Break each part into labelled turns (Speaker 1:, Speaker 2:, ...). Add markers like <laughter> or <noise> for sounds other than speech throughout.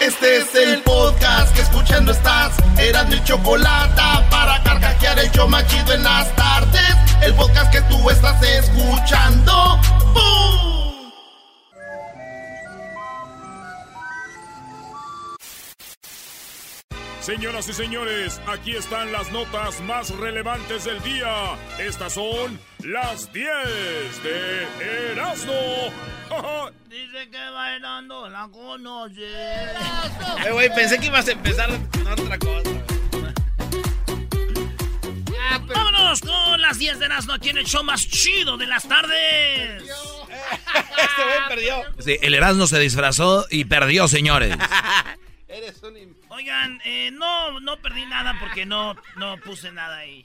Speaker 1: Este es el podcast que escuchando estás. Eran mi chocolate para carcajear el yo machido en las tardes. El podcast que tú estás escuchando.
Speaker 2: Señoras y señores, aquí están las notas más relevantes del día. Estas son las 10 de Erasmo. <laughs>
Speaker 3: Dice que bailando la conoce.
Speaker 4: Eh, güey, pensé que ibas a empezar con otra cosa.
Speaker 3: Ah, Vámonos con las 10 de Erasmo aquí en el show más chido de las tardes. <laughs>
Speaker 4: este güey perdió.
Speaker 5: Sí, el Erasmo se disfrazó y perdió, señores. <laughs>
Speaker 4: Eres un
Speaker 3: Oigan, eh, no, no perdí nada porque no, no puse nada ahí.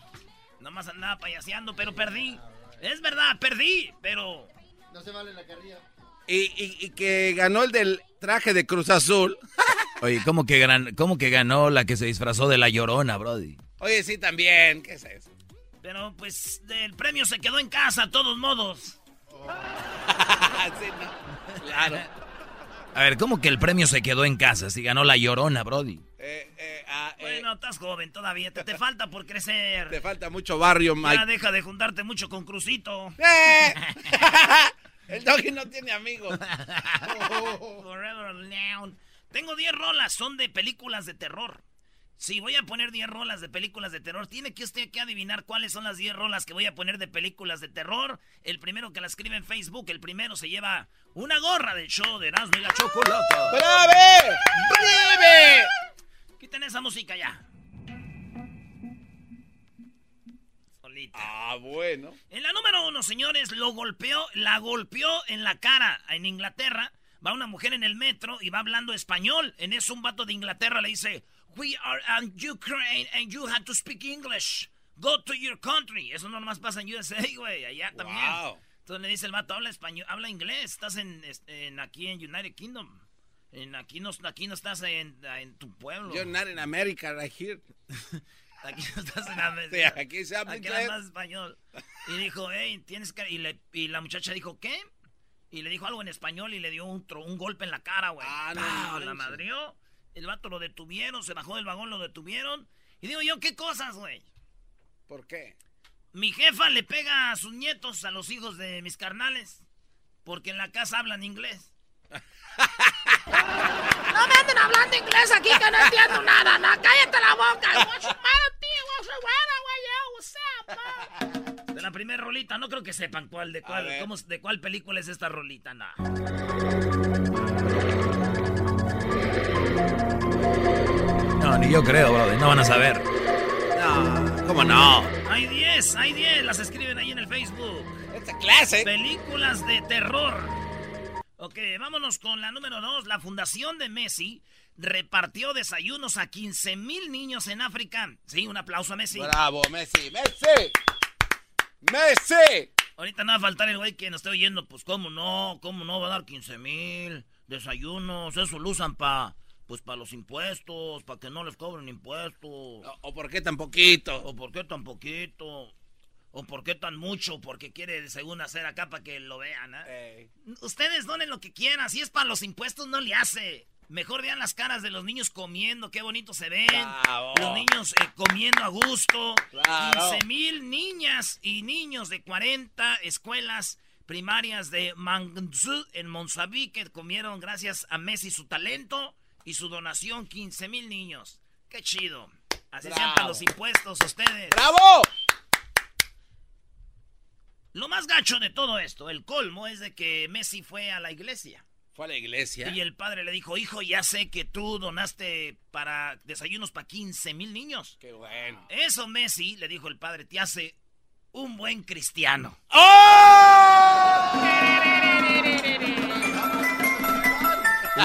Speaker 3: Nomás andaba payaseando, pero perdí. Es verdad, perdí, pero...
Speaker 1: No se vale la carrilla.
Speaker 4: y, y- y que ganó el del traje de Cruz Azul. <laughs>
Speaker 5: Oye, ¿cómo que, gran- cómo que ganó la que se disfrazó de la llorona, Brody?
Speaker 4: Oye, sí, también. ¿Qué es eso?
Speaker 3: Pero pues el premio se quedó en casa, a todos modos. <laughs>
Speaker 4: Sí, no. Claro.
Speaker 5: A ver, ¿cómo que el premio se quedó en casa si ganó la llorona, Brody?
Speaker 4: Eh, eh, ah, eh,
Speaker 3: Bueno, estás joven todavía, te, te falta por crecer.
Speaker 4: te falta mucho barrio,
Speaker 3: Ya
Speaker 4: Mike.
Speaker 3: deja de juntarte mucho con Crucito.
Speaker 4: ¡Eh! <laughs> el doggy no tiene amigos. <laughs>
Speaker 3: Forever. Tengo 10 rolas, son de películas de terror. Si voy a poner 10 rolas de películas de terror, tiene que usted que adivinar cuáles son las 10 rolas que voy a poner de películas de terror. El primero que la escribe en Facebook, el primero se lleva una gorra del show de Erasmo y la Chocolata.
Speaker 4: ¡Brave! ¡Brave!
Speaker 3: Quiten esa música ya. Solita.
Speaker 4: Ah, bueno.
Speaker 3: En la número uno, señores, lo golpeó, la golpeó en la cara en Inglaterra. Va una mujer en el metro y va hablando español. En eso un vato de Inglaterra le dice, We are in Ukraine and you have to speak English. Go to your country. Eso no nomás pasa en USA, <laughs> güey, allá también.
Speaker 4: Wow.
Speaker 3: Entonces le dice el vato, habla español, habla inglés, estás en, en- aquí en United Kingdom. En, aquí, no, aquí no estás en, en tu pueblo.
Speaker 4: You're not in America right here. <laughs>
Speaker 3: Aquí no estás en América. <laughs>
Speaker 4: Sí, aquí se habla
Speaker 3: Aquí
Speaker 4: inglés.
Speaker 3: hablas español. Y dijo, hey, tienes que... Y, le- y la muchacha dijo, ¿qué? Y le dijo algo en español y le dio un, tro- un golpe en la cara, güey.
Speaker 4: Ah, no
Speaker 3: ¡Pau! La madrió. El vato lo detuvieron, se bajó del vagón, lo detuvieron. Y digo yo, ¿qué cosas, güey?
Speaker 4: ¿Por qué?
Speaker 3: Mi jefa le pega a sus nietos, a los hijos de mis carnales, porque en la casa hablan inglés. <laughs> no me anden hablando inglés aquí que no entiendo nada. No, cállate la boca. De la primera rolita, no creo que sepan cuál, de cuál, cómo- de cuál película es esta rolita, no.
Speaker 5: No, ni yo creo, Brody. No van a saber.
Speaker 4: No, ¿cómo no?
Speaker 3: Hay 10, hay 10, las escriben ahí en el Facebook.
Speaker 4: Esta clase.
Speaker 3: Películas de terror. Ok, vámonos con la número 2. La Fundación de Messi repartió desayunos a 15 mil niños en África. Sí, un aplauso a Messi.
Speaker 4: Bravo, Messi. ¡Messi! ¡Messi!
Speaker 3: Ahorita no va a faltar el güey que nos esté oyendo. Pues, ¿cómo no? ¿Cómo no va a dar 15 mil desayunos? Eso lo usan para pues para los impuestos, para que no les cobren impuestos.
Speaker 4: ¿O, o por qué tan poquito?
Speaker 3: ¿O por qué tan poquito? ¿O por qué tan mucho? Porque quiere, según hacer acá para que lo vean, ¿eh?
Speaker 4: Ey.
Speaker 3: Ustedes donen lo que quieran. Si es para los impuestos, no le hace. Mejor vean las caras de los niños comiendo. Qué bonito se ven.
Speaker 4: Bravo.
Speaker 3: Los niños eh, comiendo a gusto.
Speaker 4: Claro.
Speaker 3: 15 mil niñas y niños de 40 escuelas primarias de Mangzu en Monsaví que comieron gracias a Messi su talento. Y su donación, 15 mil niños. Qué chido. Así sean para los impuestos ustedes.
Speaker 4: ¡Bravo!
Speaker 3: Lo más gacho de todo esto, el colmo, es de que Messi fue a la iglesia.
Speaker 4: Fue a la iglesia.
Speaker 3: Y el padre le dijo, hijo, ya sé que tú donaste para desayunos para 15 mil niños.
Speaker 4: Qué bueno.
Speaker 3: Eso Messi, le dijo el padre, te hace un buen cristiano.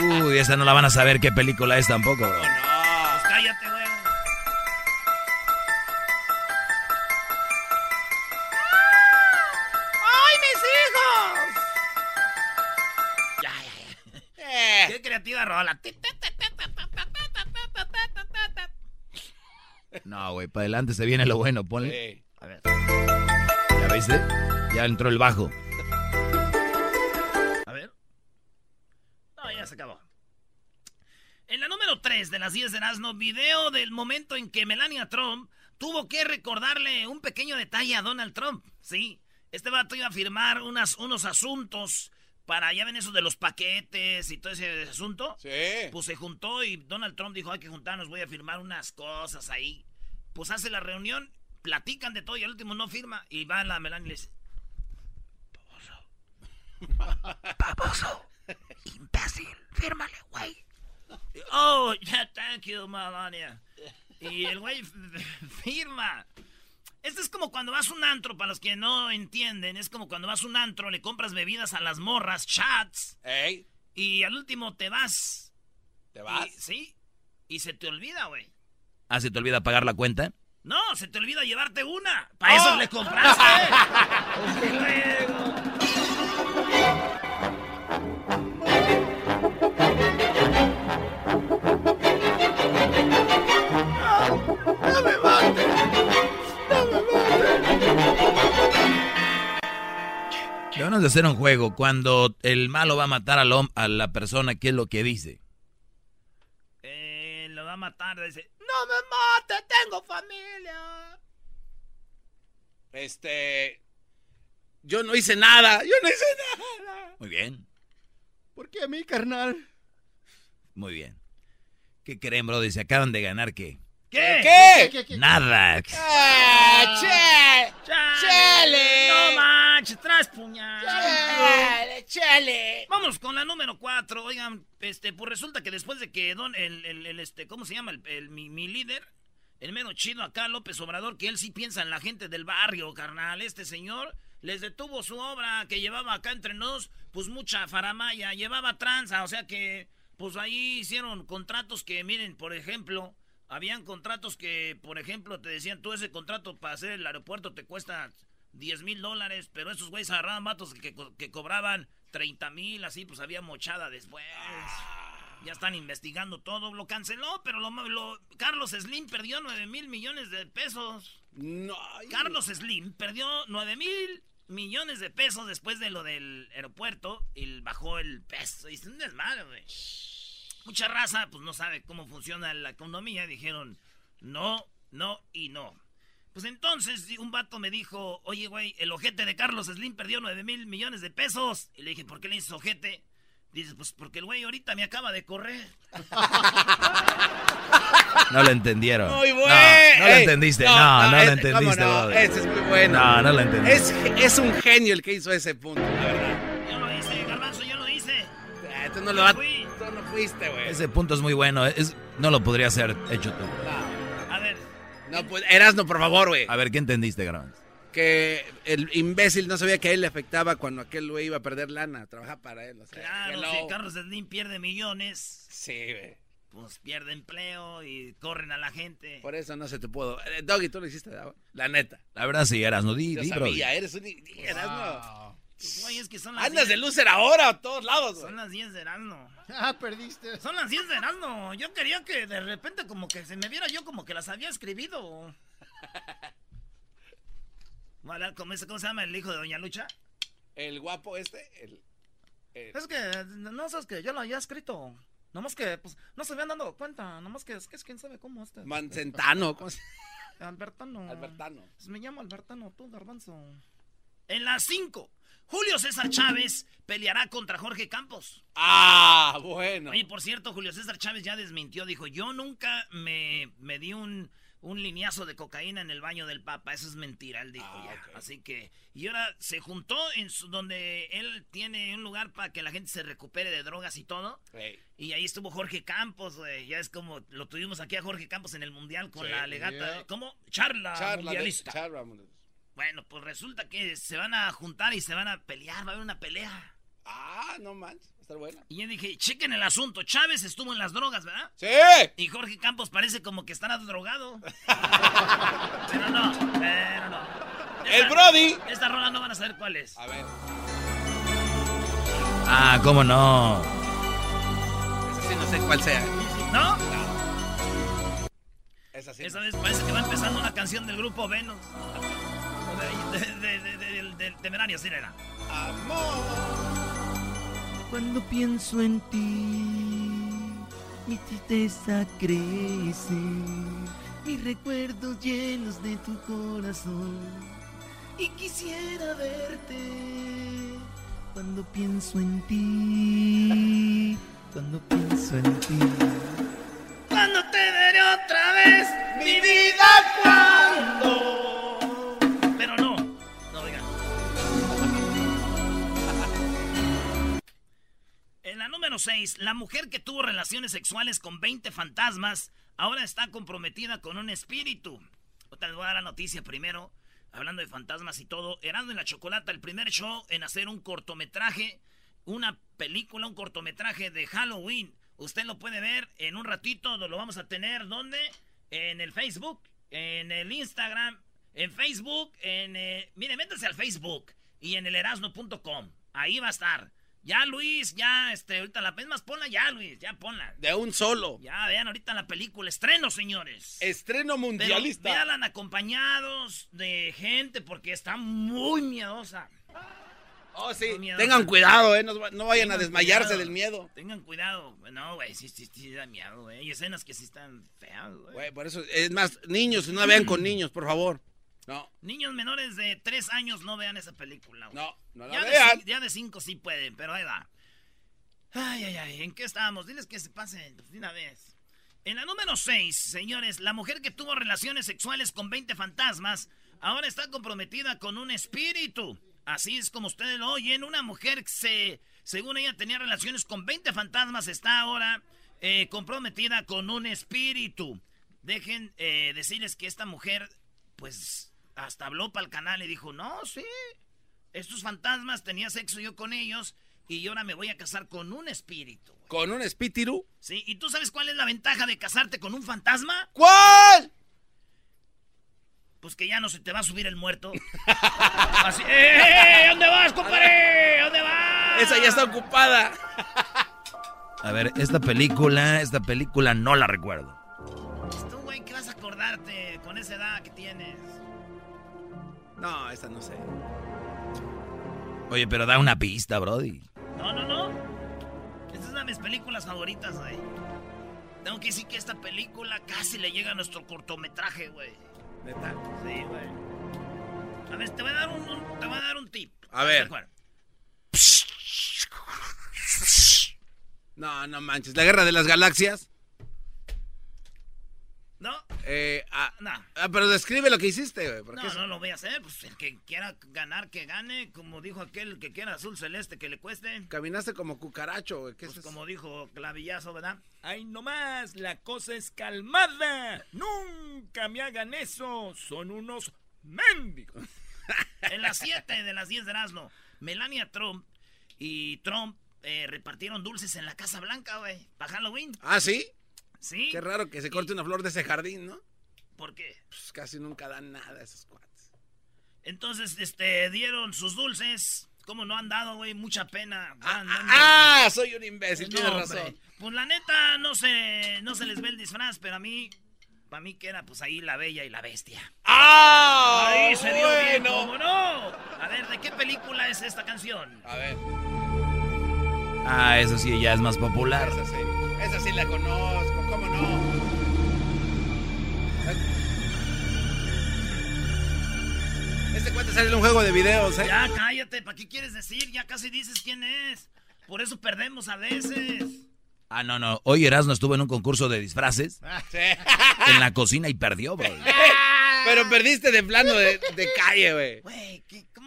Speaker 5: Uy, esa no la van a saber qué película es tampoco, bro.
Speaker 3: Pues cállate, güey. ¡Ay, mis hijos! Ya, ya, ya. Qué creativa rola.
Speaker 5: No, güey, para adelante se viene lo bueno, ponle.
Speaker 4: Sí.
Speaker 3: A ver.
Speaker 5: ¿Ya viste? Ya entró el bajo.
Speaker 3: Acabó. En la número 3 de las 10 de Erasmo, video del momento en que Melania Trump tuvo que recordarle un pequeño detalle a Donald Trump. Sí, este vato iba a firmar unas, unos asuntos para, ya ven eso de los paquetes y todo ese asunto.
Speaker 4: Sí.
Speaker 3: Pues se juntó y Donald Trump dijo, hay que juntarnos, voy a firmar unas cosas ahí. Pues hace la reunión, platican de todo y al último no firma. Y va la Melania y le dice, Baboso, <laughs> imbécil, fírmale, güey. Oh, yeah, thank you, Melania. Y el güey firma. Esto es como cuando vas a un antro, para los que no entienden, es como cuando vas a un antro, le compras bebidas a las morras, chats,
Speaker 4: Ey,
Speaker 3: y al último te vas.
Speaker 4: ¿te vas?
Speaker 3: Y- sí, y se te olvida, güey.
Speaker 5: Ah, ¿se te olvida pagar la cuenta?
Speaker 3: No, se te olvida llevarte una. Para eso
Speaker 4: ¡Oh!
Speaker 3: le compraste. <laughs> Luego.
Speaker 5: Debemos de hacer un juego. Cuando el malo va a matar al a la persona, ¿qué es lo que dice?
Speaker 3: Eh, lo va a matar, dice, no me mate, tengo familia.
Speaker 4: Este. Yo no hice nada. Yo no hice nada.
Speaker 5: Muy bien,
Speaker 4: ¿Por qué a mí, carnal?
Speaker 5: muy bien. ¿Qué creen, bro? Dice, acaban de ganar qué?
Speaker 3: ¿Qué?
Speaker 4: ¿Qué?
Speaker 5: Nada.
Speaker 4: ¡Ah, che! ¡Chale!
Speaker 3: No manches, traes puñal.
Speaker 4: ¡Chale, chale!
Speaker 3: Vamos con la número cuatro. Oigan, este, pues resulta que después de que don, el, el- el, este, ¿cómo se llama? El, el- mi, mi líder, el menos chido acá, López Obrador, que él sí piensa en la gente del barrio, carnal. Este señor les detuvo su obra que llevaba acá entre nos, pues mucha faramaya, llevaba tranza, o sea que, pues ahí hicieron contratos que, miren, por ejemplo, habían contratos que, por ejemplo, te decían, tú ese contrato para hacer el aeropuerto te cuesta 10 mil dólares, pero esos güeyes agarraban vatos que, co- que cobraban 30 mil, así, pues había mochada después. Ya están investigando todo, lo canceló, pero lo, lo- Carlos Slim perdió 9 mil millones de pesos.
Speaker 4: No. ay,
Speaker 3: Carlos Slim perdió 9 mil millones de pesos después de lo del aeropuerto y bajó el peso. Y es un desmadre, güey. Mucha raza, pues no sabe cómo funciona la economía. Dijeron no, no y no. Pues entonces un vato me dijo, oye, güey, el ojete de Carlos Slim perdió 9 mil millones de pesos. Y le dije, ¿por qué le dices ojete? Dices, pues porque el güey ahorita me acaba de correr. <laughs>
Speaker 5: No lo entendieron.
Speaker 4: Muy bueno.
Speaker 5: No, no lo entendiste. No, no, lo entendiste,
Speaker 4: ¿cómo no? Ese es muy bueno.
Speaker 5: No, no lo entendí.
Speaker 4: Es, es un genio el que hizo ese punto, la verdad.
Speaker 3: Yo lo hice, Garbanzo, yo lo hice.
Speaker 4: Tú no
Speaker 3: Yo
Speaker 4: lo vas-
Speaker 3: fui.
Speaker 4: No fuiste, güey.
Speaker 5: Ese punto es muy bueno. Es, no lo podría haber hecho tú.
Speaker 3: A ver,
Speaker 4: No, pues, Erasno, por favor, güey.
Speaker 5: A ver, ¿qué entendiste, Garbanzo?
Speaker 4: Que el imbécil no sabía que a él le afectaba cuando aquel güey iba a perder lana, trabajar para él. O sea,
Speaker 3: claro,
Speaker 4: hello.
Speaker 3: si Carlos Slim pierde millones,
Speaker 4: Sí, güey.
Speaker 3: pues pierde empleo y corren a la gente.
Speaker 4: Por eso no se te pudo. Eh, Doggy, tú lo hiciste, la neta.
Speaker 5: La verdad sí, eras, no di,
Speaker 4: Yo
Speaker 5: di, bro.
Speaker 4: sabía, eres un i- Erasno.
Speaker 3: Güey, es que son las
Speaker 4: Andas
Speaker 3: 10
Speaker 4: de loser ahora a todos lados, güey.
Speaker 3: Son las 10 de Erasmo. <laughs>
Speaker 6: Ah, perdiste.
Speaker 3: Son las 10 de Erasmo. Yo quería que de repente como que se me viera yo como que las había escribido. <laughs> ¿Cómo, es- ¿Cómo se llama el hijo de Doña Lucha?
Speaker 4: El guapo este, el... el-
Speaker 6: Es que, no sabes que yo lo había escrito. Nomás que, pues, no se habían dado cuenta. Nomás que es que es quién sabe cómo este.
Speaker 4: Mancentano, <laughs> ¿cómo se
Speaker 6: Albertano.
Speaker 4: Albertano.
Speaker 6: Pues me llamo Albertano, tú, Garbanzo.
Speaker 3: En las 5. Julio César Chávez peleará contra Jorge Campos.
Speaker 4: Ah, bueno.
Speaker 3: Y por cierto, Julio César Chávez ya desmintió, dijo, yo nunca me, me di un, un lineazo de cocaína en el baño del Papa. Eso es mentira, él dijo
Speaker 4: Ah,
Speaker 3: ya. Así que, y ahora se juntó en su- donde él tiene un lugar para que la gente se recupere de drogas y todo. Y ahí estuvo Jorge Campos, güey. Ya es como lo tuvimos aquí a Jorge Campos en el Mundial con
Speaker 4: Sí.
Speaker 3: la legata.
Speaker 4: Yeah.
Speaker 3: ¿Cómo? Charla,
Speaker 4: Charla de-
Speaker 3: mundialista.
Speaker 4: charla mundialista.
Speaker 3: Bueno, pues resulta que se van a juntar y se van a pelear. Va a haber una pelea.
Speaker 4: Ah, no manches. Va a estar buena.
Speaker 3: Y yo dije, chequen el asunto. Chávez estuvo en las drogas, ¿verdad?
Speaker 4: ¡Sí!
Speaker 3: Y Jorge Campos parece como que estará drogado. <laughs> pero no, pero no.
Speaker 4: ¡El Brody!
Speaker 3: Esta rola no van a saber cuál es.
Speaker 4: A ver.
Speaker 5: Ah, ¿cómo no?
Speaker 4: Esa sí no sé cuál sea.
Speaker 3: ¿No?
Speaker 4: Esa sí.
Speaker 3: Esa vez parece que va empezando una canción del grupo Venus. De, de, de, de- de- del- del temerario, sí era.
Speaker 4: Amor.
Speaker 7: Cuando pienso en ti, mi tristeza crece, mis recuerdos llenos de tu corazón. Y quisiera verte cuando pienso en ti, cuando pienso en ti.
Speaker 3: Cuando te veré otra vez, mi vida, cuando. Número 6, la mujer que tuvo relaciones sexuales con 20 fantasmas ahora está comprometida con un espíritu. Otra voy a dar la noticia primero, hablando de fantasmas y todo. Y la Chocolata, el primer show en hacer un cortometraje, una película, un cortometraje de Halloween. Usted lo puede ver en un ratito, lo vamos a tener, ¿dónde? En el Facebook, en el Instagram, en Facebook, en... eh, mire, métanse al Facebook y en el erasno.com. Ahí va a estar. Ya, Luis, ya, este, ahorita la... Es más, ponla ya, Luis, ya ponla.
Speaker 4: De un solo.
Speaker 3: Ya, vean ahorita la película. Estreno, señores.
Speaker 4: Estreno mundialista.
Speaker 3: véanla acompañados de gente porque está muy miedosa.
Speaker 4: Oh, sí. Tengan cuidado, eh. No, no vayan a desmayarse
Speaker 3: cuidado.
Speaker 4: del miedo.
Speaker 3: Tengan cuidado. No, güey, sí, sí, sí da miedo, güey. Hay escenas que sí están feas, güey.
Speaker 4: Güey, por eso, es más, niños, no la vean con niños, por favor. No,
Speaker 3: Niños menores de 3 años no vean esa película,
Speaker 4: no, no la
Speaker 3: ya, de,
Speaker 4: vean.
Speaker 3: cin- ya de 5 sí pueden, pero ahí va. Ay, ay, ay, ¿en qué estábamos? Diles que se pasen pues, de una vez. En la número 6, señores, la mujer que tuvo relaciones sexuales con 20 fantasmas ahora está comprometida con un espíritu. Así es como ustedes lo oyen, una mujer que se, según ella tenía relaciones con 20 fantasmas, está ahora eh, comprometida con un espíritu. Dejen eh, decirles que esta mujer, pues, hasta habló para el canal y dijo, no, sí, estos fantasmas tenía sexo yo con ellos y yo ahora me voy a casar con un espíritu. güey".
Speaker 4: Con un espíritu.
Speaker 3: Sí, ¿y tú sabes cuál es la ventaja de casarte con un fantasma?
Speaker 4: ¿Cuál?
Speaker 3: Pues que ya no se te va a subir el muerto. <laughs> Así, ¡eh! ¿Dónde vas, compadre? ¿Dónde vas?
Speaker 4: Esa ya está ocupada.
Speaker 5: A ver, esta película, esta película no la recuerdo.
Speaker 3: Tú, güey, ¿qué vas a acordarte con esa edad que tienes?
Speaker 4: No, esa no sé.
Speaker 5: Oye, pero da una pista, Brody.
Speaker 3: No, no, no. Esta es una de mis películas favoritas, güey. Tengo que decir que esta película casi le llega a nuestro cortometraje, güey.
Speaker 4: Neta.
Speaker 3: Sí, güey. A ver, te voy a dar un, un- te voy a dar un tip.
Speaker 4: A ver. No, no manches. La guerra de las galaxias. Eh, ah, ah, pero describe lo que hiciste, güey.
Speaker 3: No,
Speaker 4: eso-
Speaker 3: no lo voy a hacer. Pues el que quiera ganar, que gane. Como dijo aquel, el que quiera azul celeste, que le cueste.
Speaker 4: Caminaste como cucaracho, güey. ¿Qué es
Speaker 3: Pues como dijo Clavillazo, ¿verdad?
Speaker 6: Ay, no más, la cosa es calmada. Nunca me hagan eso. Son unos mendigos. <laughs>
Speaker 3: En las 7 de las 10 de Erasmo, Melania Trump y Trump eh, repartieron dulces en la Casa Blanca, güey. Para Halloween.
Speaker 4: Ah, ¿sí?
Speaker 3: Sí.
Speaker 4: Qué raro que se corte una flor de ese jardín, ¿no?
Speaker 3: ¿Por qué?
Speaker 4: Pues casi nunca dan nada esos cuates.
Speaker 3: Entonces, este, dieron sus dulces. ¿Cómo no han dado, güey? Mucha pena.
Speaker 4: Ah, ah, ah, soy un imbécil,
Speaker 3: No,
Speaker 4: tienes
Speaker 3: hombre.
Speaker 4: razón.
Speaker 3: Pues la neta, no se, no se les ve el disfraz, pero a mí, para mí que era pues ahí la bella y la bestia.
Speaker 4: ¡Ah!
Speaker 3: Ahí se dio bien,
Speaker 4: bueno.
Speaker 3: ¿cómo no? A ver, ¿de qué película es esta canción?
Speaker 4: A ver,
Speaker 5: Ah, eso sí, ya es más popular.
Speaker 4: esa sí. Esa sí la conozco, ¿cómo no? Este cuate sale en un juego de videos, ¿eh?
Speaker 3: Ya, cállate. ¿Para qué quieres decir? Ya casi dices quién es. Por eso perdemos a veces.
Speaker 5: Ah, no, no. Hoy Erasmo estuvo en un concurso de disfraces
Speaker 4: Sí.
Speaker 5: en la cocina y perdió, bro. <laughs>
Speaker 4: Pero perdiste de plano de, de calle, güey.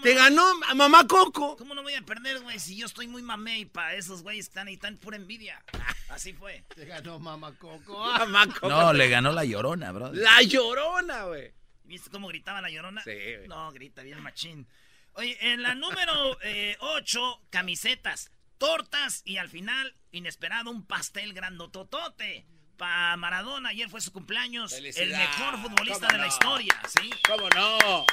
Speaker 3: Güey, ¿qué- ¿cómo,
Speaker 4: Te ganó a mamá Coco.
Speaker 3: ¿cómo no voy a perder, güey? Si yo estoy muy mamé y para esos güeyes están ahí, están pura envidia. <laughs> Así fue.
Speaker 1: Te ganó Mamá Coco. <laughs>
Speaker 4: Mamá Coco.
Speaker 5: No, le ganó la llorona, bro.
Speaker 4: La llorona, güey.
Speaker 3: ¿Viste cómo gritaba la llorona?
Speaker 4: Sí, güey.
Speaker 3: No, grita bien machín. Oye, en la número 8, camisetas, tortas y al final, inesperado, un pastel grandototote. Para Maradona, ayer fue su cumpleaños. El mejor futbolista
Speaker 4: ¿Cómo
Speaker 3: de la historia, ¿sí?
Speaker 4: ¿Cómo no?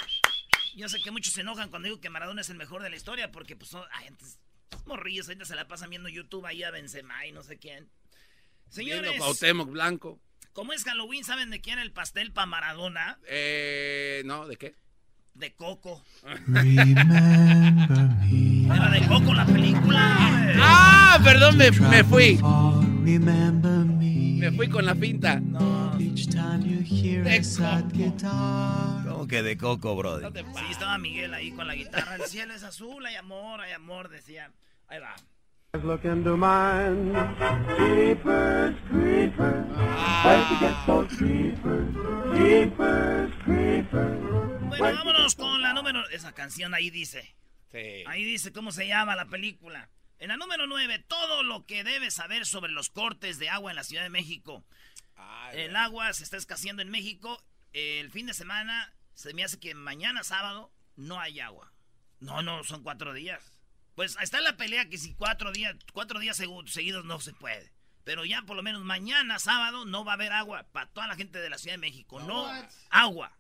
Speaker 3: Yo sé que muchos se enojan cuando digo que Maradona es el mejor de la historia porque, pues, son ay, antes, morrillos, ahorita se la pasan viendo YouTube ahí a Benzema y no sé quién.
Speaker 4: Viendo
Speaker 3: Señores,
Speaker 4: Cuauhtémoc Blanco.
Speaker 3: como es Halloween, ¿saben de quién el pastel para Maradona?
Speaker 4: Eh, no, ¿de qué?
Speaker 3: De Coco.
Speaker 7: Remember me.
Speaker 3: Era de Coco la película.
Speaker 4: Ah, perdón, me, me fui.
Speaker 7: Remember me.
Speaker 4: Me fui con la finta.
Speaker 7: Each time you hear
Speaker 4: De
Speaker 7: a sad
Speaker 4: Coco.
Speaker 7: guitar.
Speaker 5: ¿Cómo que de coco, bro?
Speaker 4: No te
Speaker 3: Sí,
Speaker 4: pases.
Speaker 3: estaba Miguel ahí con la guitarra. El cielo es azul, hay amor, hay amor, decía. Ahí va.
Speaker 8: Look into mine. Creepers, creepers. Where to get those creepers? Creepers, creepers.
Speaker 3: Bueno, vámonos con la número. Esa canción ahí dice.
Speaker 4: Sí.
Speaker 3: Ahí dice cómo se llama la película. En la número 9, todo lo que debes saber sobre los cortes de agua en la Ciudad de México.
Speaker 4: Ay,
Speaker 3: El agua se está escaseando en México. El fin de semana se me hace que mañana sábado no hay agua. No, no, son cuatro días. Pues está la pelea que si cuatro días, cuatro días segu- seguidos no se puede. Pero ya por lo menos mañana sábado no va a haber agua para toda la gente de la Ciudad de México. No, agua.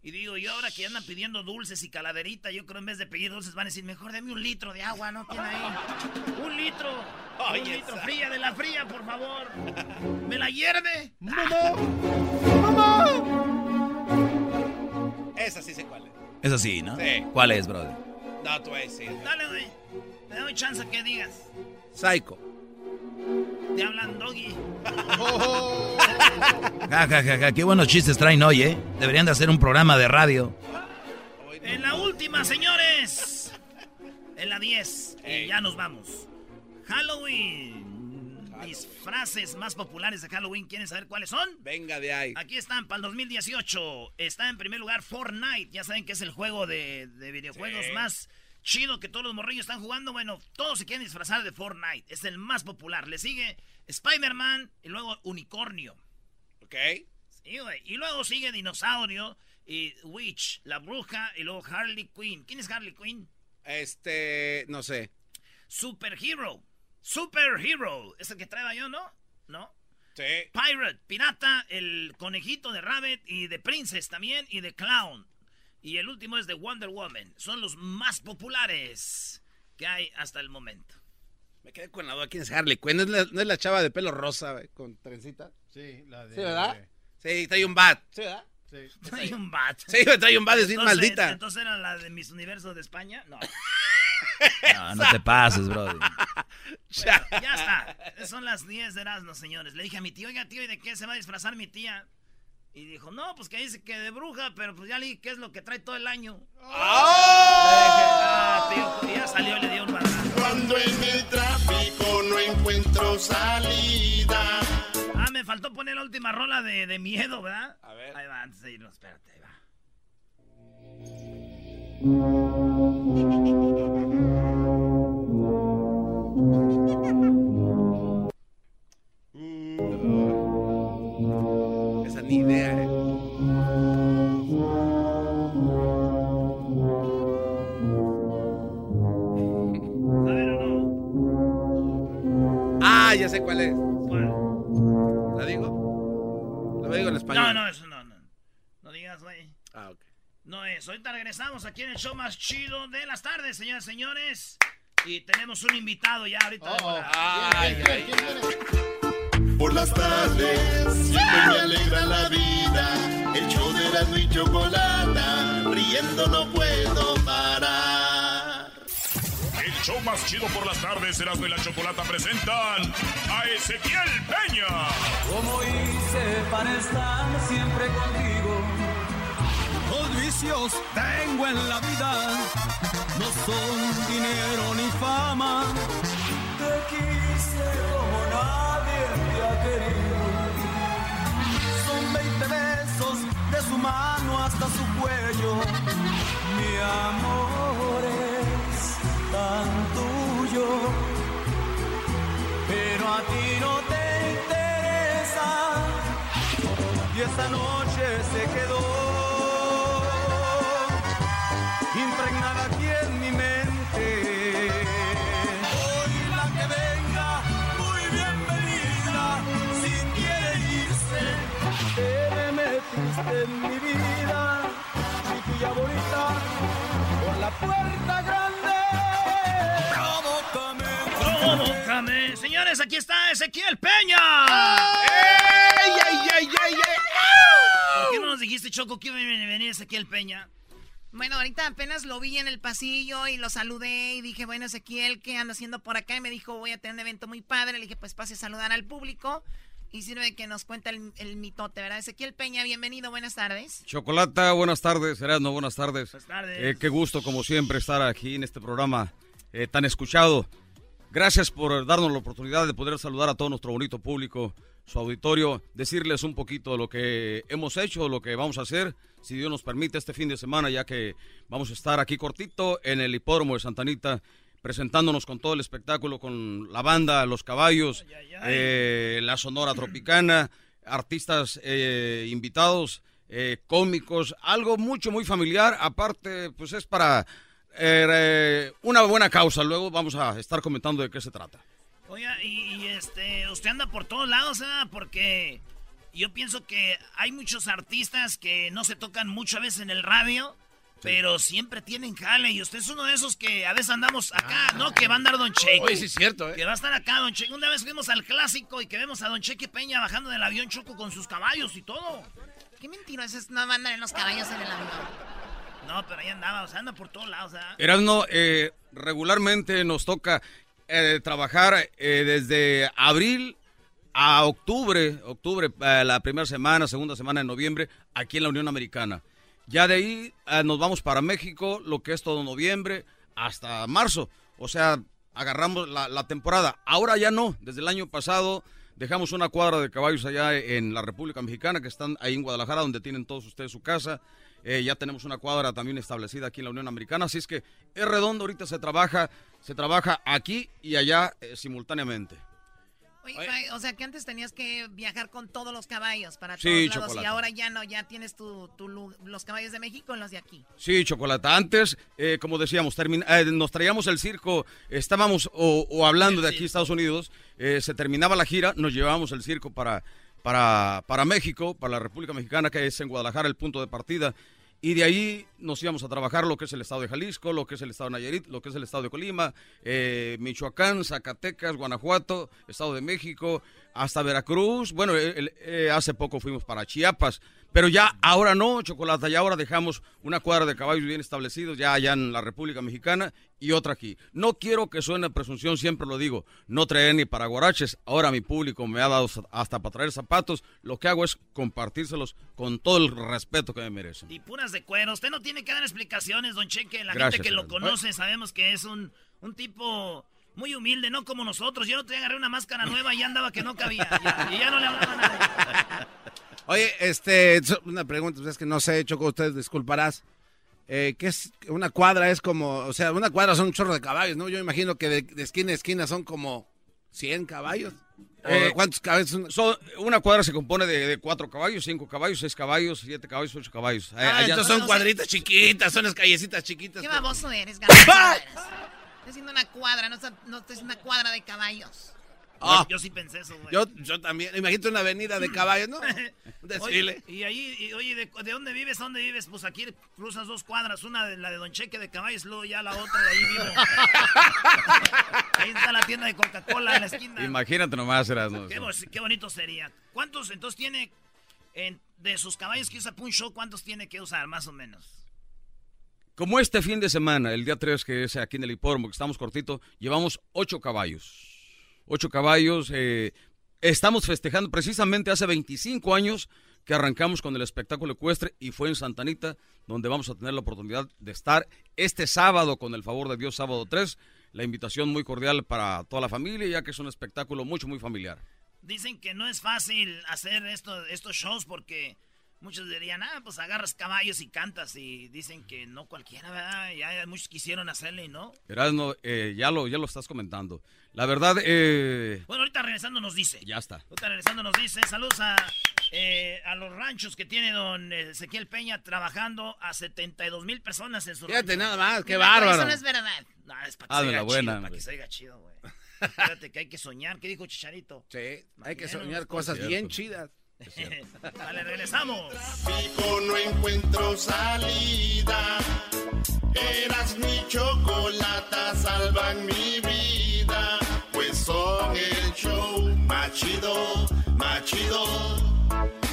Speaker 3: Y digo, yo ahora que andan pidiendo dulces y calaverita, yo creo en vez de pedir dulces van a decir, mejor dame un litro de agua, ¿no? ¿Tiene ahí? <laughs> Un litro.
Speaker 4: Oye,
Speaker 3: un litro
Speaker 4: esa.
Speaker 3: fría, de la fría, por favor. <laughs> ¿Me la hierve? <laughs>
Speaker 4: Esa sí sé cuál es.
Speaker 5: Es así, ¿no?
Speaker 4: Sí.
Speaker 5: ¿Cuál es, brother?
Speaker 4: No, tú vas a decir.
Speaker 3: Dale, güey. Te doy chance que digas.
Speaker 4: Psycho.
Speaker 3: Te hablan doggy. <laughs>
Speaker 5: Ja, ja, ja, ja, qué buenos chistes traen hoy, ¿eh? Deberían de hacer un programa de radio.
Speaker 3: En la última, señores. En la 10. Y ya nos vamos. Halloween. Disfraces más populares de Halloween. ¿Quieren saber cuáles son?
Speaker 4: Venga de ahí.
Speaker 3: Aquí están para el 2018. Está en primer lugar Fortnite. Ya saben que es el juego de, de videojuegos
Speaker 4: Sí.
Speaker 3: más chido que todos los morrillos están jugando. Bueno, todos se quieren disfrazar de Fortnite. Es el más popular. Le sigue Spider-Man y luego Unicornio.
Speaker 4: ¿Ok?
Speaker 3: Sí, güey. Y luego sigue Dinosaurio y Witch, la bruja y luego Harley Quinn. ¿Quién es Harley Quinn?
Speaker 4: Este, no sé.
Speaker 3: Superhero. Superhero. Es el que traeba yo, ¿no? ¿No?
Speaker 4: Sí.
Speaker 3: Pirate, pirata, el conejito de Rabbit y de Princess también y de Clown. Y el último es de Wonder Woman. Son los más populares que hay hasta el momento.
Speaker 4: Me quedé con la duda. ¿Quién es Harley Quinn? ¿No es la, no es la chava de pelo rosa, con trencita?
Speaker 1: Sí, la de.
Speaker 4: Sí, ¿verdad? Sí, trae un bat. Sí, ¿verdad?
Speaker 1: Sí.
Speaker 3: Hay un bat.
Speaker 4: Sí, trae un bat, es bien maldita.
Speaker 3: Entonces era la de Miss Universo de España. No. <laughs>
Speaker 5: No, no te pases, brother. <laughs>
Speaker 3: Bueno, ya está. Son las 10 de Erasmo, señores. Le dije a mi tío, oiga, tío, ¿y de qué se va a disfrazar mi tía? Y dijo, no, pues que dice que de bruja, pero pues ya le dije qué es lo que trae todo el año. Ah, tío, ya salió y le dio un madrazo.
Speaker 1: Cuando en el tráfico no encuentro salida.
Speaker 3: Ah, me faltó poner la última rola de, de miedo, ¿verdad?
Speaker 4: A ver.
Speaker 3: Ahí va, antes de irnos, espérate, ahí va. <laughs>
Speaker 4: ni idea, eh.
Speaker 3: ¿Saben o no?
Speaker 4: Ah, ya sé cuál es.
Speaker 3: ¿Cuál?
Speaker 4: ¿La digo? Lo digo en español.
Speaker 3: No, no, eso no, no. No digas, güey.
Speaker 4: Ah, ok.
Speaker 3: No es. Ahorita regresamos aquí en el show más chido de las tardes, señoras y señores. Y tenemos un invitado ya ahorita. volada.
Speaker 4: Ay, ay, ay.
Speaker 1: Por las tardes siempre me alegra la vida. El show de la y chocolata. Riendo no puedo parar.
Speaker 2: El show más chido por las tardes, Erasmo y la Chocolata presentan a Ezequiel Peña.
Speaker 7: Como hice para estar siempre contigo.
Speaker 9: Con mis vicios tengo en la vida no son dinero ni fama. Te Mi amor es tan tuyo, pero a ti no te interesa. Y esta noche se quedó impregnada aquí en mi mente. Hoy la que venga, muy bienvenida, si quiere irse, te metiste en mi vida, Provócame.
Speaker 3: Señores, aquí está Ezequiel Peña.
Speaker 4: ¡Ey, ey, ey, ey, ey!
Speaker 3: ¿Por qué no nos dijiste, Choco, que iba a venir Ezequiel Peña?
Speaker 10: Bueno, ahorita apenas lo vi en el pasillo y lo saludé y dije, bueno, Ezequiel, ¿qué anda haciendo por acá? Y me dijo, voy a tener un evento muy padre. Le dije, pues pase a saludar al público y sirve que nos cuenta el, el mitote, ¿verdad? Ezequiel Peña, bienvenido, buenas tardes.
Speaker 11: Chocolata, buenas tardes. Erasmo, buenas tardes.
Speaker 3: Buenas tardes.
Speaker 11: Eh, qué gusto, como siempre, estar aquí en este programa eh, tan escuchado. Gracias por darnos la oportunidad de poder saludar a todo nuestro bonito público, su auditorio, decirles un poquito de lo que hemos hecho, lo que vamos a hacer, si Dios nos permite, este fin de semana, ya que vamos a estar aquí cortito en el hipódromo de Santanita, presentándonos con todo el espectáculo, con la banda, los caballos, eh, la Sonora Tropicana, artistas eh, invitados, eh, cómicos, algo mucho, muy familiar. Aparte, pues es para eh, una buena causa. Luego vamos a estar comentando de qué se trata.
Speaker 3: Oiga, y, y, este, usted anda por todos lados, ¿eh? Porque yo pienso que hay muchos artistas que no se tocan mucho a veces en el radio, pero siempre tienen jale. Y usted es uno de esos que a veces andamos acá, ¿no? Que va a andar Don Cheque.
Speaker 4: Oye, sí es cierto, ¿eh?
Speaker 3: Que va a estar acá Don Cheque. Una vez fuimos al clásico y que vemos a Don Cheque Peña bajando del avión Choco con sus caballos y todo.
Speaker 10: Qué mentira, esos no mandan en los caballos en el avión.
Speaker 3: No, pero ahí andaba, o sea, anda por todos lados, ¿eh?
Speaker 11: Regularmente nos toca eh, trabajar eh, desde abril a octubre, octubre, eh, la primera semana, segunda semana de noviembre, aquí en la Unión Americana. Ya de ahí nos vamos para México, lo que es todo noviembre, hasta marzo. O sea, agarramos la temporada. Ahora ya no, desde el año pasado dejamos una cuadra de caballos allá en la República Mexicana, que están ahí en Guadalajara, donde tienen todos ustedes su casa. Eh, ya tenemos una cuadra también establecida aquí en la Unión Americana, así es que es redondo, ahorita se trabaja, se trabaja aquí y allá eh, simultáneamente.
Speaker 10: Oye, o sea que antes tenías que viajar con todos los caballos para
Speaker 11: Sí,
Speaker 10: todos lados
Speaker 11: chocolate.
Speaker 10: y ahora ya no, ya tienes tu, los caballos de México y los de aquí.
Speaker 11: Sí, Chocolata. Antes, eh, como decíamos, termin- eh, nos traíamos el circo, estábamos o, o hablando de aquí, Estados Unidos, eh, se terminaba la gira, nos llevábamos el circo para, para, para México, para la República Mexicana, que es en Guadalajara el punto de partida. Y de ahí nos íbamos a trabajar lo que es el estado de Jalisco, lo que es el estado de Nayarit, lo que es el estado de Colima, eh, Michoacán, Zacatecas, Guanajuato, Estado de México, hasta Veracruz. Bueno, eh, hace poco fuimos para Chiapas, pero ya ahora no, Chocolata, ya ahora dejamos una cuadra de caballos bien establecidos ya allá en la República Mexicana y otra aquí. No quiero que suene presunción, siempre lo digo, no traer ni para guaraches. Ahora mi público me ha dado hasta para traer zapatos. Lo que hago es compartírselos con todo el respeto que me merecen.
Speaker 3: Y puras de cuero. Usted no tiene que dar explicaciones, Don Cheque. La
Speaker 11: Gracias,
Speaker 3: gente que lo conoce sabemos que es un, un tipo muy humilde, no como nosotros. Yo no te agarré una máscara nueva y ya andaba que no cabía. Ya- y ya no le hablaba a nadie.
Speaker 4: Oye, este, una pregunta, pues es que no sé, Choco, usted disculparás. Eh, ¿Qué es? Una cuadra es como, o sea, una cuadra son un chorro de caballos, ¿no? Yo imagino que de, de esquina a esquina son como 100 caballos. ¿O
Speaker 11: Eh,
Speaker 4: ¿Cuántos caballos? son?
Speaker 11: Son- una cuadra se compone de, de cuatro caballos, cinco caballos, seis caballos, siete caballos, ocho caballos. Eh,
Speaker 4: Ah,
Speaker 11: allá-
Speaker 4: entonces son cuadritas chiquitas, son las callecitas chiquitas.
Speaker 10: Qué baboso eres, <laughs> Gabriel. Estoy haciendo una cuadra, no, está- no estoy haciendo una cuadra de caballos.
Speaker 4: Ah.
Speaker 3: Yo sí pensé eso, güey.
Speaker 4: Yo, yo también, imagínate una avenida de caballos, ¿no? <laughs> Un desfile.
Speaker 3: Oye, y ahí, y, oye, ¿de, de dónde vives? ¿A dónde vives? Pues aquí cruzas dos cuadras, una de la de Don Cheque de caballos, luego ya la otra de ahí vivo. <laughs> ahí está la tienda de Coca-Cola en la esquina.
Speaker 11: Imagínate nomás, Erasmo.
Speaker 3: Qué, qué bonito sería. ¿Cuántos entonces tiene en- de sus caballos que usa para un show? ¿Cuántos tiene que usar más o menos?
Speaker 11: Como este fin de semana, el día 3, que es aquí en el hipódromo, que estamos cortito, llevamos ocho caballos. Ocho caballos. eh, estamos festejando precisamente hace 25 años que arrancamos con el espectáculo ecuestre y fue en Santanita, donde vamos a tener la oportunidad de estar este sábado, con el favor de Dios, sábado 3. La invitación muy cordial para toda la familia, ya que es un espectáculo mucho, muy familiar.
Speaker 3: Dicen que no es fácil hacer esto, estos shows porque muchos dirían, ah, pues agarras caballos y cantas y dicen que no cualquiera, ¿verdad? Ya muchos quisieron hacerle y no.
Speaker 11: Erasmo, eh, ya, lo, ya lo estás comentando. La verdad, eh,
Speaker 3: Bueno, ahorita regresando nos dice.
Speaker 11: ya está.
Speaker 3: Ahorita regresando nos dice, saludos a, eh, a los ranchos que tiene don Ezequiel Peña trabajando a 72 mil personas en su
Speaker 4: Fíjate
Speaker 3: rancho.
Speaker 4: nada más, qué
Speaker 10: Eso
Speaker 4: bárbaro.
Speaker 10: no es verdad.
Speaker 3: No, es para que
Speaker 11: Hazme
Speaker 3: se oiga
Speaker 11: buena,
Speaker 3: chido, para que se oiga chido, güey. <laughs> Fíjate que hay que soñar. ¿Qué dijo Chicharito?
Speaker 4: Sí, hay que soñar cosas
Speaker 11: cierto.
Speaker 4: bien chidas.
Speaker 3: Vale, <laughs> regresamos.
Speaker 1: Tráfico no encuentro salida. Eras mi chocolata, salvan mi vida. Pues son el show más chido, más chido.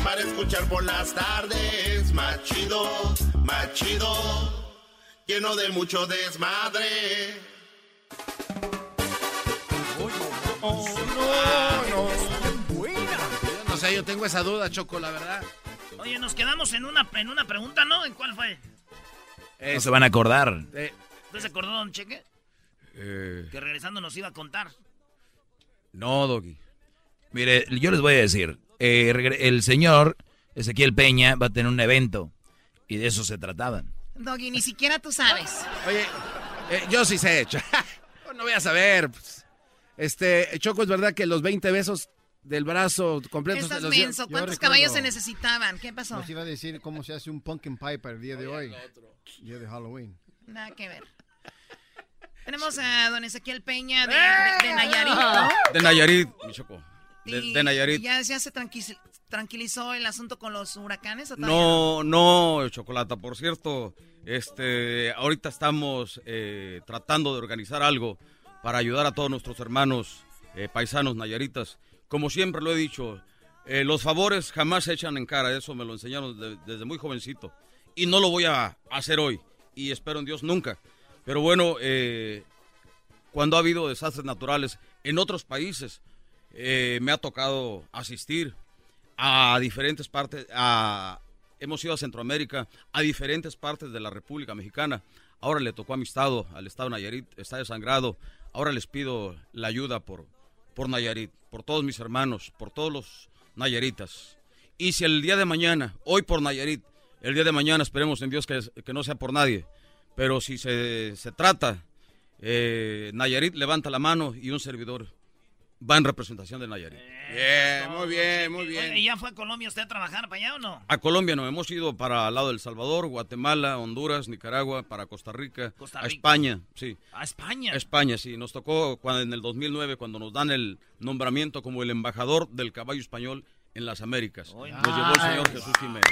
Speaker 1: Para escuchar por las tardes, más chido, más chido. Lleno de mucho desmadre.
Speaker 4: Yo no sé, yo tengo esa duda, Choco, la verdad.
Speaker 3: Oye, nos quedamos en una, en una pregunta, ¿no? ¿En cuál fue?
Speaker 5: No se van a acordar.
Speaker 4: Eh,
Speaker 3: ¿Usted se acordó, don Cheque?
Speaker 11: Eh,
Speaker 3: Que regresando nos iba a contar.
Speaker 11: no, Doggy.
Speaker 5: Mire, yo les voy a decir, eh, el señor Ezequiel Peña va a tener un evento y de eso se trataba.
Speaker 10: Doggy, ni siquiera tú sabes.
Speaker 4: Oye, eh, yo sí sé, <laughs> no voy a saber. pues. Este, Choco, es verdad que los 20 besos del brazo completos
Speaker 10: Estás menso.
Speaker 12: yo
Speaker 10: ¿Cuántos
Speaker 12: recuerdo-
Speaker 10: caballos se necesitapan? ¿Qué pasó?
Speaker 12: Nos iba a decir cómo se hace un pumpkin pie para el día de hoy. Día de Halloween.
Speaker 10: Nada que ver. Tenemos a don Ezequiel Peña de, de- de Nayarit.
Speaker 11: De Nayarit, mi Choco. De, de Nayarit.
Speaker 10: ¿Ya, ya se tranquil- tranquilizó el asunto con los huracanes? ¿o
Speaker 11: No, no, Chocolata. Por cierto, este, ahorita estamos eh, tratando de organizar algo para ayudar a todos nuestros hermanos eh, paisanos nayaritas. Como siempre lo he dicho, eh, los favores jamás se echan en cara. Eso me lo enseñaron de- desde muy jovencito. Y no lo voy a hacer hoy. Y espero en Dios nunca. Pero bueno, eh, cuando ha habido desastres naturales en otros países, eh, me ha tocado asistir a diferentes partes, a, hemos ido a Centroamérica, a diferentes partes de la República Mexicana. Ahora le tocó a mi estado, al estado Nayarit, está desangrado. Ahora les pido la ayuda por, por Nayarit, por todos mis hermanos, por todos los Nayaritas. Y si el día de mañana, hoy por Nayarit, el día de mañana esperemos en Dios que, que no sea por nadie, pero si se, se trata, eh, Nayarit levanta la mano y un servidor va en representación de Nayarit.
Speaker 4: Bien, muy bien, muy bien.
Speaker 3: ¿y ya fue a Colombia usted a trabajar para allá o no?
Speaker 11: A Colombia no, hemos ido para el lado del Salvador, Guatemala, Honduras, Nicaragua, para Costa Rica,
Speaker 3: Costa
Speaker 11: a. España, sí.
Speaker 3: A España.
Speaker 11: A España, sí. Nos tocó cuando, en el 2009 cuando nos dan el nombramiento como el embajador del caballo español en las Américas. Nos llevó el señor Jesús Jiménez.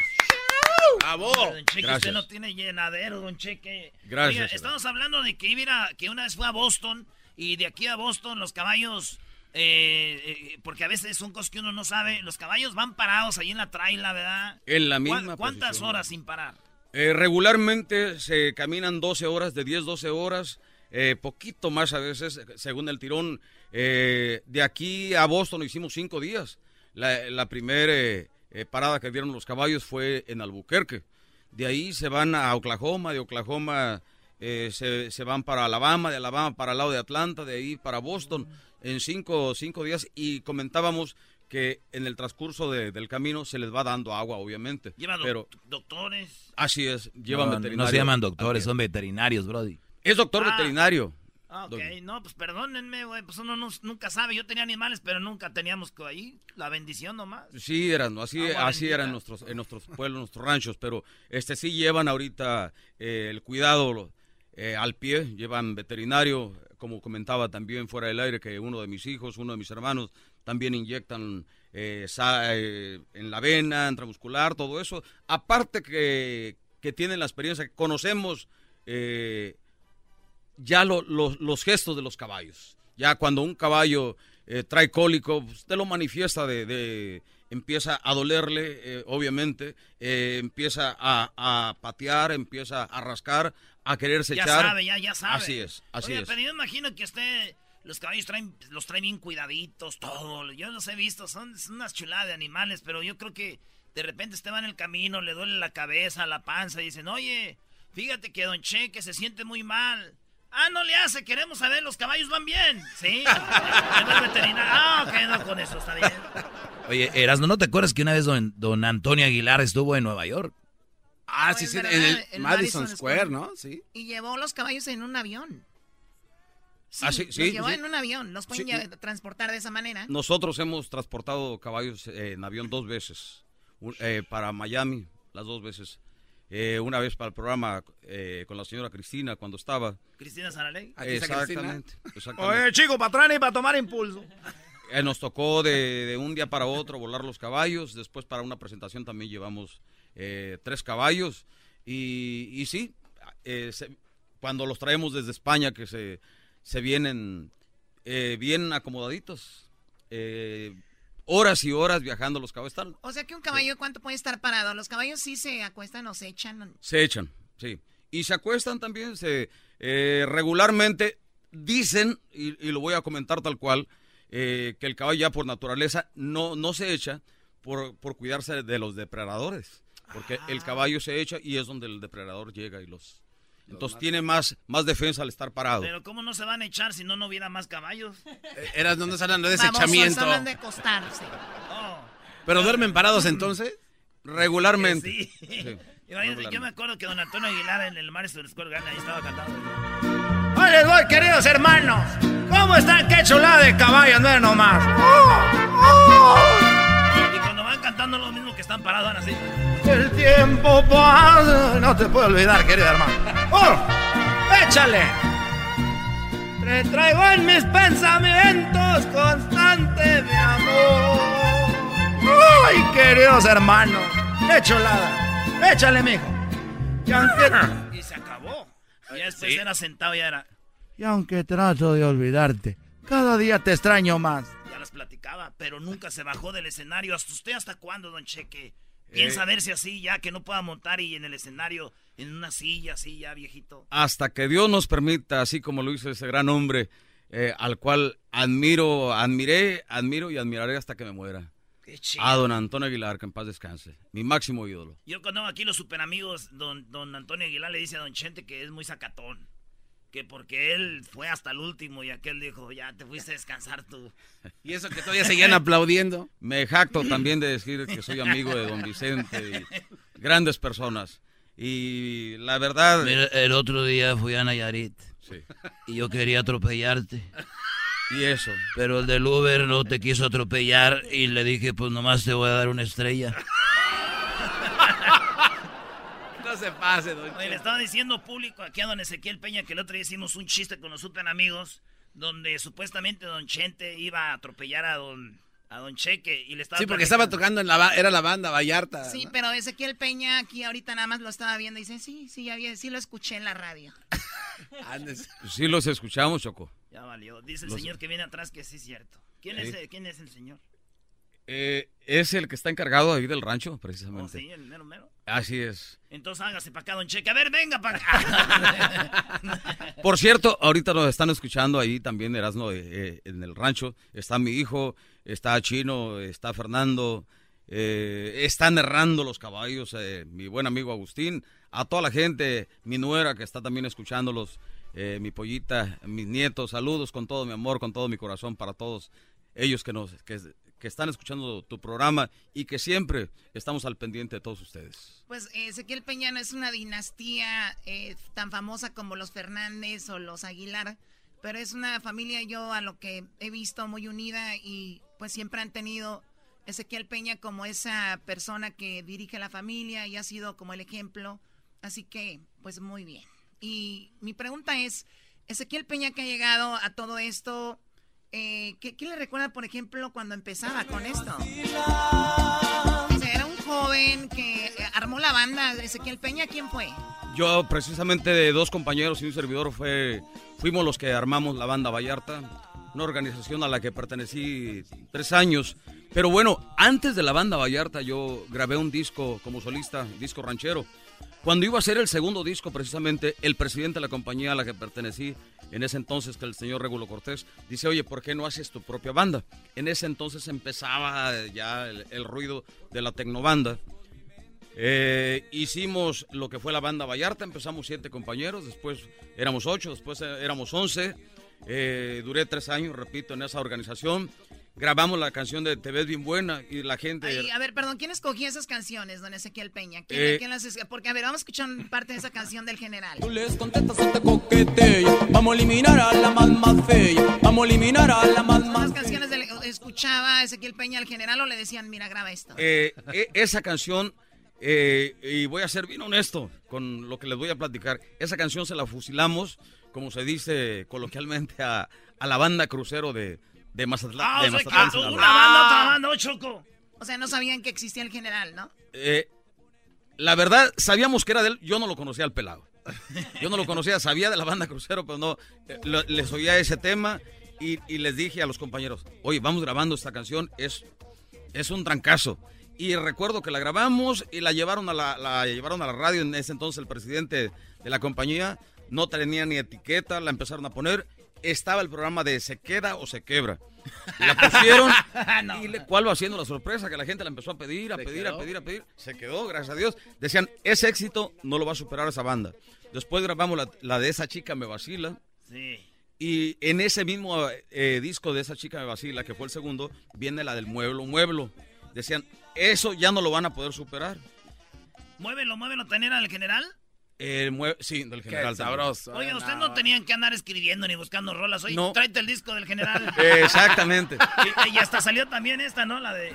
Speaker 4: ¡Bravo!
Speaker 3: Don Cheque,
Speaker 11: Gracias.
Speaker 3: usted no tiene llenadero, don Cheque.
Speaker 11: Gracias,
Speaker 3: Oiga, estamos hablando de que iba a ir a- que una vez fue a Boston y de aquí a Boston los caballos, eh, eh, porque a veces son cosas que uno no sabe, los caballos van parados ahí en la traila, ¿verdad?
Speaker 11: En la
Speaker 3: ¿Cuán-
Speaker 11: misma
Speaker 3: ¿Cuántas
Speaker 11: posición.
Speaker 3: horas sin parar?
Speaker 11: Eh, regularmente se caminan 12 horas, de 10, 12 horas, poquito más a veces, según el tirón. De aquí a Boston hicimos cinco días. La, la primera parada que dieron los caballos fue en Albuquerque. De ahí se van a Oklahoma, de Oklahoma se, se van para Alabama, de Alabama para el lado de Atlanta, de ahí para Boston, en cinco, cinco días. Y comentábamos que en el transcurso de- del camino se les va dando agua, obviamente.
Speaker 3: Llevan
Speaker 11: pero
Speaker 3: doctores.
Speaker 11: Así es, llevan
Speaker 5: no,
Speaker 11: veterinario.
Speaker 5: no se llaman doctores, son veterinarios, Brody.
Speaker 11: Es doctor
Speaker 3: Ah.
Speaker 11: veterinario.
Speaker 3: Ah, ok, no, pues perdónenme, güey, pues uno no- nunca sabe. Yo tenía animales, pero nunca teníamos que ahí la bendición nomás.
Speaker 11: Sí, eran, así,
Speaker 3: Agua
Speaker 11: así
Speaker 3: bendita.
Speaker 11: eran nuestros, en nuestros pueblos, nuestros ranchos, pero este sí llevan ahorita eh, el cuidado eh, al pie, llevan veterinario, como comentaba también fuera del aire, que uno de mis hijos, uno de mis hermanos, también inyectan eh, eh, en la vena, intramuscular, todo eso. Aparte que, que tienen la experiencia, conocemos eh, ya lo- lo- los gestos de los caballos. Ya cuando un caballo trae cólico, pues, usted lo manifiesta de, empieza a dolerle, obviamente, empieza a patear, empieza a rascar, a quererse
Speaker 3: Ya
Speaker 11: echar.
Speaker 3: sabe, ya, ya sabe.
Speaker 11: Así es, así es.
Speaker 3: pero yo imagino que usted, los caballos traen, los trae bien cuidaditos, todo. Yo los he visto, son, son unas chuladas de animales, pero yo creo que De repente este va en el camino, le duele la cabeza, la panza, y dicen, oye, fíjate que Don Cheque se siente muy mal. Ah, no le hace, queremos saber, los caballos van bien. Sí. <laughs> Ah, ok, no, con eso está bien.
Speaker 5: Oye, Erasmo, ¿no te acuerdas que una vez don, don Antonio Aguilar estuvo en Nueva York?
Speaker 4: Ah,
Speaker 10: No,
Speaker 4: sí, sí,
Speaker 10: verdad,
Speaker 4: en el
Speaker 10: el
Speaker 4: Madison,
Speaker 10: Madison
Speaker 4: Square,
Speaker 10: Square.
Speaker 4: ¿no? Sí.
Speaker 10: Y llevó los caballos en un avión.
Speaker 11: Ah, sí,
Speaker 10: los
Speaker 11: sí,
Speaker 10: llevó
Speaker 11: sí.
Speaker 10: en un avión. Los pueden
Speaker 11: Sí.
Speaker 10: transportar de esa manera.
Speaker 11: Nosotros hemos transportado caballos eh, en avión dos veces, Un- eh, para Miami, las dos veces. Eh, una vez para el programa eh, con la señora Cristina cuando estaba.
Speaker 3: Cristina Saraley.
Speaker 4: Aquí está Cristina.
Speaker 11: Exactamente. exactamente.
Speaker 6: Oye, chico, para atrás y para tomar impulso.
Speaker 11: Eh, nos tocó de, de un día para otro volar los caballos. Después para una presentación también llevamos eh, tres caballos. Y, y sí, eh, se- cuando los traemos desde España que se, se vienen eh, bien acomodaditos. eh, horas y horas viajando los caballos. Están,
Speaker 10: O sea que un caballo, ¿cuánto puede estar parado? Los caballos sí se acuestan o se echan.
Speaker 11: Se echan, sí. Y se acuestan también, se eh, regularmente dicen, y, y lo voy a comentar tal cual, eh, que el caballo ya por naturaleza no, no se echa por, por cuidarse de los depredadores. Porque el caballo se echa y es donde el depredador llega y los... Entonces tiene más, más defensa al estar parado.
Speaker 3: Pero ¿cómo no se van a echar si no, no hubiera más caballos?
Speaker 4: Eras, no estás hablando de
Speaker 10: Babosos,
Speaker 4: desechamiento.
Speaker 10: hablan de acostarse.
Speaker 4: ¿Pero duermen parados entonces? <laughs>
Speaker 11: Regularmente.
Speaker 3: Sí.
Speaker 11: Sí, <laughs>
Speaker 3: yo
Speaker 11: regularmente.
Speaker 3: me acuerdo que don Antonio Aguilar en el Madison Square Garden ahí estaba cantando.
Speaker 6: Ahí les voy, queridos hermanos. ¿Cómo están? ¡Qué chulada de caballos! No nomás.
Speaker 3: Y cuando van cantando lo mismo que están parados, van así.
Speaker 6: El tiempo pasa. No te puedo olvidar, querido hermano. ¡Oh! ¡Échale! Te traigo en mis pensamientos constante mi amor. ¡Ay, queridos hermanos! ¡Qué chulada! ¡Échale, mijo! Y aunque, <laughs>
Speaker 3: Y se acabó. Y ya después era sentado, ya era.
Speaker 6: y aunque trato de olvidarte, cada día te extraño más.
Speaker 3: Platicaba, pero nunca se bajó del escenario. ¿Hasta usted hasta cuándo, don Cheque? Piensa
Speaker 11: Eh.
Speaker 3: verse así ya, que no pueda montar y en el escenario, en una silla así ya, viejito.
Speaker 11: hasta que Dios nos permita, así como lo hizo ese gran hombre, eh, al cual admiro, admiré, admiro y admiraré hasta que me muera.
Speaker 3: Qué chido.
Speaker 11: A don Antonio Aguilar, que en paz descanse. Mi máximo ídolo.
Speaker 3: Yo cuando aquí los super amigos, don, don Antonio Aguilar le dice a don Chente que es muy sacatón. Que porque él fue hasta el último y aquel dijo, ya te fuiste a descansar tú.
Speaker 4: Y eso que todavía seguían <laughs> aplaudiendo.
Speaker 11: Me jacto también de decir que soy amigo de don Vicente y grandes personas. Y la verdad...
Speaker 5: Mira, el otro día fui a Nayarit.
Speaker 11: Sí.
Speaker 5: Y yo quería atropellarte.
Speaker 11: Y eso.
Speaker 5: Pero el del Uber no te quiso atropellar y le dije, pues nomás te voy a dar una estrella.
Speaker 4: No se pase, don
Speaker 3: Oye, le estaba diciendo público aquí a don Ezequiel Peña que el otro día hicimos un chiste con los super amigos donde supuestamente don Chente iba a atropellar a don, a don Cheque y le estaba
Speaker 4: Sí, porque estaba tocando en la era la banda Vallarta.
Speaker 10: Sí, pero Ezequiel Peña aquí ahorita nada más lo estaba viendo y dice, sí, sí, ya vi- sí lo escuché en la radio. <laughs>
Speaker 4: Andes.
Speaker 11: Sí los escuchamos, Choco.
Speaker 3: Ya valió. Dice el
Speaker 11: Los-
Speaker 3: señor que viene atrás que sí es cierto. ¿Quién,
Speaker 11: Sí.
Speaker 3: es, ¿quién es el señor?
Speaker 11: Eh, es el que está encargado ahí del rancho,
Speaker 3: Oh,
Speaker 11: precisamente.
Speaker 3: sí, el mero mero.
Speaker 11: Así es.
Speaker 3: Entonces hágase para acá, don Cheque. A ver, venga para acá. <laughs>
Speaker 11: Por cierto, ahorita nos están escuchando ahí también, Erasmo, eh, eh, en el rancho. Está mi hijo, está Chino, está Fernando, eh, están errando los caballos, eh, mi buen amigo Agustín, a toda la gente, mi nuera que está también escuchándolos, eh, mi pollita, mis nietos, saludos con todo mi amor, con todo mi corazón para todos ellos que nos que, que están escuchando tu programa y que siempre estamos al pendiente de todos ustedes.
Speaker 10: Pues Ezequiel Peña no es una dinastía eh, tan famosa como los Fernández o los Aguilar, pero es una familia yo a lo que he visto muy unida y pues siempre han tenido Ezequiel Peña como esa persona que dirige la familia y ha sido como el ejemplo, así que pues muy bien. Y mi pregunta es, Ezequiel Peña que ha llegado a todo esto, eh, ¿qué, qué le recuerda por ejemplo cuando empezaba con esto? O sea, era un joven que eh, armó la banda. Ezequiel Peña, ¿quién fue?
Speaker 11: Yo, precisamente, de dos compañeros y un servidor, fue, fuimos los que armamos la banda Vallarta, una organización a la que pertenecí tres años. Pero bueno, antes de la banda Vallarta, yo grabé un disco como solista, disco ranchero. Cuando iba a ser el segundo disco, precisamente, el presidente de la compañía a la que pertenecí en ese entonces, que el señor Regulo Cortés, dice, oye, ¿por qué no haces tu propia banda? En ese entonces empezaba ya el, ruido de la tecnobanda. Eh, hicimos lo que fue la banda Vallarta, empezamos siete compañeros, después éramos ocho, después éramos once. Eh, duré tres años, repito, en esa organización. Grabamos la canción de Te ves bien buena y la gente...
Speaker 10: Ay, a ver, perdón, ¿quién escogió esas canciones, don Ezequiel Peña? ¿Quién,
Speaker 11: Eh,
Speaker 10: quién las es- Porque, a ver, vamos a escuchar parte de esa canción del general.
Speaker 9: Tú les contestas o te coquetea. Vamos a eliminar a la más más fea. Vamos a eliminar a la más más
Speaker 10: ¿Las canciones del- escuchaba Ezequiel Peña al general o le decían, mira, graba esto?
Speaker 11: Eh, e- esa canción, eh, y voy a ser bien honesto con lo que les voy a platicar, esa canción se la fusilamos, como se dice coloquialmente, a, a la banda crucero de, de Mazatlán.
Speaker 3: Ah,
Speaker 11: de
Speaker 3: o sea,
Speaker 11: Mazatlán,
Speaker 3: que una banda, oh, Choco.
Speaker 10: O sea, no sabían que existía el general, ¿no?
Speaker 11: Eh, la verdad, sabíamos que era de él, yo no lo conocía al pelado. Yo no lo conocía, sabía de la banda crucero, pero no, eh, lo- les oía ese tema y, y les dije a los compañeros, oye, vamos grabando esta canción, es, es un trancazo. Y recuerdo que la grabamos y la llevaron a la, la llevaron a la radio, en ese entonces el presidente de la compañía no tenía ni etiqueta, la empezaron a poner, estaba el programa de se queda o se quebra. La pusieron <laughs> y le, ¿cuál va siendo la sorpresa? Que la gente la empezó a pedir, a pedir, a pedir, a pedir. Se quedó, gracias a Dios. Decían, ese éxito no lo va a superar esa banda. Después grabamos la, la de esa chica me vacila.
Speaker 3: Sí.
Speaker 11: Y en ese mismo eh, disco de esa chica me vacila, que fue el segundo, viene la del mueblo, mueblo. Decían, eso ya no lo van a poder superar.
Speaker 3: Muévelo, muévelo, ¿tener al general?
Speaker 11: El sí, del general. también.
Speaker 3: Oigan, ustedes no tenían que andar escribiendo ni buscando rolas. Oye,
Speaker 11: No.
Speaker 3: tráete el disco del general. <laughs>
Speaker 11: Exactamente.
Speaker 3: Y, y hasta salió también esta, ¿no? La de...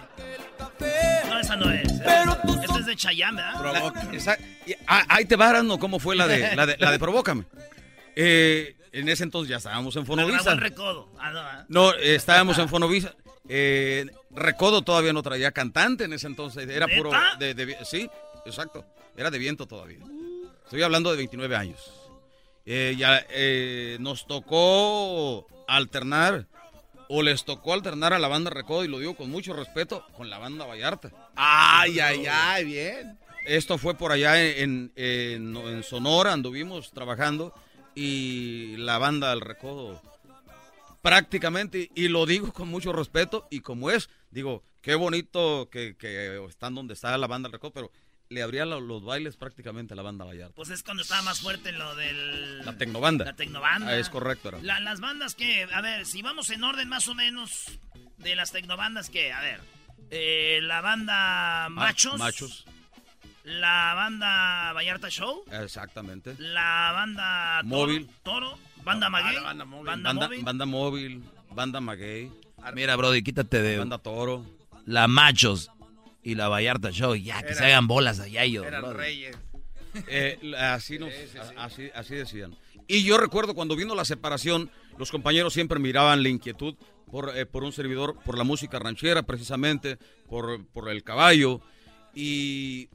Speaker 3: No, esa no es. Esta es de Chayanne, ¿verdad?
Speaker 11: La- ah, ahí te va, ¿no? ¿Cómo fue la de, la de, la de Provócame? Eh, en ese entonces ya estábamos en Fonovisa.
Speaker 3: el recodo. Ah, no, ¿ah?
Speaker 11: No, eh, estábamos en Fonovisa. Eh, Recodo todavía no traía cantante en ese entonces. Era puro. De, de sí, exacto. Era de viento todavía. Estoy hablando de 29 años. Eh, ya eh, nos tocó alternar, o les tocó alternar a la banda Recodo, y lo digo con mucho respeto, con la banda Vallarta.
Speaker 4: Ay, ay, ay, bien.
Speaker 11: Esto fue por allá en, en- en Sonora, anduvimos trabajando y la banda del Recodo prácticamente, y lo digo con mucho respeto y como es, digo, qué bonito que, que están donde está la banda del Recodo, pero le abría lo- los bailes prácticamente a la banda Vallarta.
Speaker 3: Pues es cuando estaba más fuerte lo del...
Speaker 11: La Tecnobanda.
Speaker 3: La Tecnobanda.
Speaker 11: Ah, es correcto, era.
Speaker 3: La- las bandas que, a ver, si vamos en orden más o menos de las tecnobandas que, a ver, eh, la banda Machos.
Speaker 11: Machos,
Speaker 3: La banda Vallarta Show.
Speaker 11: exactamente.
Speaker 3: La banda Toro,
Speaker 11: Móvil.
Speaker 3: Toro. Banda Maguey.
Speaker 4: la banda móvil.
Speaker 3: Banda,
Speaker 11: Banda,
Speaker 3: Móvil.
Speaker 11: banda móvil, banda maguey,
Speaker 5: Mira, Brody, quítate de
Speaker 11: banda toro.
Speaker 5: la Machos y la Vallarta Show. Ya, que se hagan bolas allá ellos.
Speaker 4: Eran reyes.
Speaker 11: Eh, así, nos, Así, así decían. Y yo recuerdo cuando vino la separación, los compañeros siempre miraban la inquietud por, eh, por un servidor, por la música ranchera precisamente, por, por el caballo. Y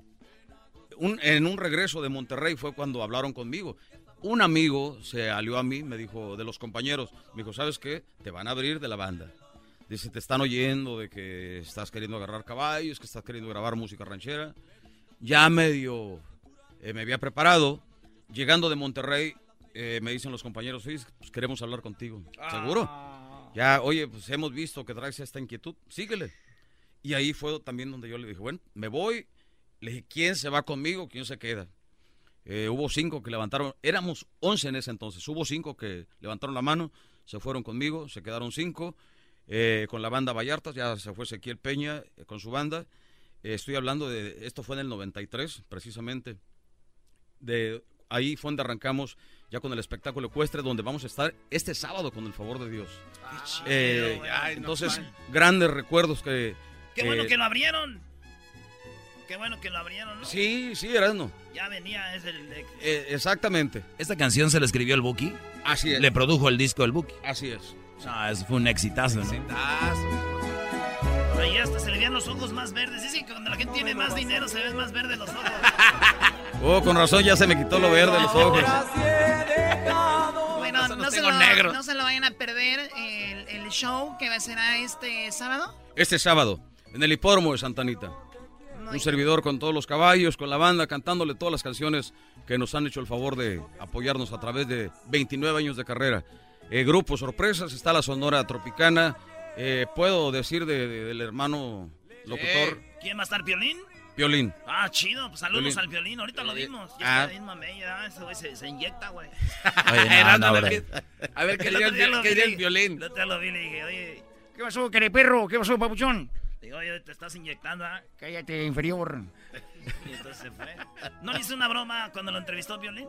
Speaker 11: un- en un regreso de Monterrey fue cuando hablaron conmigo. Un amigo se alió a mí, me dijo, de los compañeros, me dijo, ¿sabes qué? Te van a abrir de la banda. Dice, te están oyendo de que estás queriendo agarrar caballos, que estás queriendo grabar música ranchera. Ya medio eh, me había preparado. Llegando de Monterrey, eh, me dicen los compañeros, "Oye, pues queremos hablar contigo. ¿Seguro? Ya, oye, pues hemos visto que traes esta inquietud, síguele. Y ahí fue también donde yo le dije, bueno, me voy. Le dije, ¿quién se va conmigo? ¿Quién se queda? Eh, hubo cinco que levantaron, éramos once en ese entonces, hubo cinco que levantaron la mano, se fueron conmigo, se quedaron cinco, eh, con la banda Vallarta, ya se fue Ezequiel Peña eh, con su banda. Eh, estoy hablando de, esto fue en el 93, precisamente. De ahí fue donde arrancamos ya con el espectáculo ecuestre, donde vamos a estar este sábado con el favor de Dios. Eh,
Speaker 4: Ay, no
Speaker 11: entonces, grandes recuerdos que...
Speaker 3: Qué bueno que lo abrieron. Qué bueno que lo abrieron, ¿no?
Speaker 11: Sí, sí, Erasmo.
Speaker 3: Ya venía, es el... de-
Speaker 11: Eh, exactamente.
Speaker 5: ¿Esta canción se la escribió el Buki?
Speaker 11: Así es.
Speaker 5: Le produjo el disco el Buki.
Speaker 11: Así es.
Speaker 5: No, eso fue un exitazo, ¿no?
Speaker 3: Ahí hasta se le veían los ojos más verdes. Dicen que cuando la gente tiene más dinero se ven más verdes los ojos. <laughs>
Speaker 11: Oh, con razón ya se me quitó lo verde de los ojos.
Speaker 10: Bueno, no
Speaker 4: los
Speaker 10: se,
Speaker 4: tengo
Speaker 10: lo,
Speaker 4: negros.
Speaker 10: no se lo vayan a perder el, el show que será este sábado.
Speaker 11: Este sábado, en el hipódromo de Santa Anita.
Speaker 10: No,
Speaker 11: un servidor con todos los caballos, con la banda, cantándole todas las canciones que nos han hecho el favor de apoyarnos a través de 29 años de carrera. Eh, grupo Sorpresas, está la Sonora Tropicana. eh, puedo decir de- de- del hermano locutor,
Speaker 3: ¿Quién va a estar, Piolín?
Speaker 11: Violín.
Speaker 3: Ah, chido, pues saludos
Speaker 11: Piolín.
Speaker 3: al Piolín, ahorita lo
Speaker 11: Eh,
Speaker 3: vimos.
Speaker 11: ah.
Speaker 3: Ya está bien mamella, ese güey se, se inyecta, güey. <laughs>
Speaker 5: Oye, <laughs> no.
Speaker 4: A ver, ¿qué diría el,
Speaker 3: vi,
Speaker 4: el violín?
Speaker 3: Otro lo vi y le dije, oye,
Speaker 6: ¿Qué pasó, perro? ¿Qué pasó, papuchón?
Speaker 3: digo, oye, te estás inyectando, ¿ah?
Speaker 6: Cállate, inferior.
Speaker 3: Y entonces se fue. ¿No le hice una broma cuando lo entrevistó Piolín?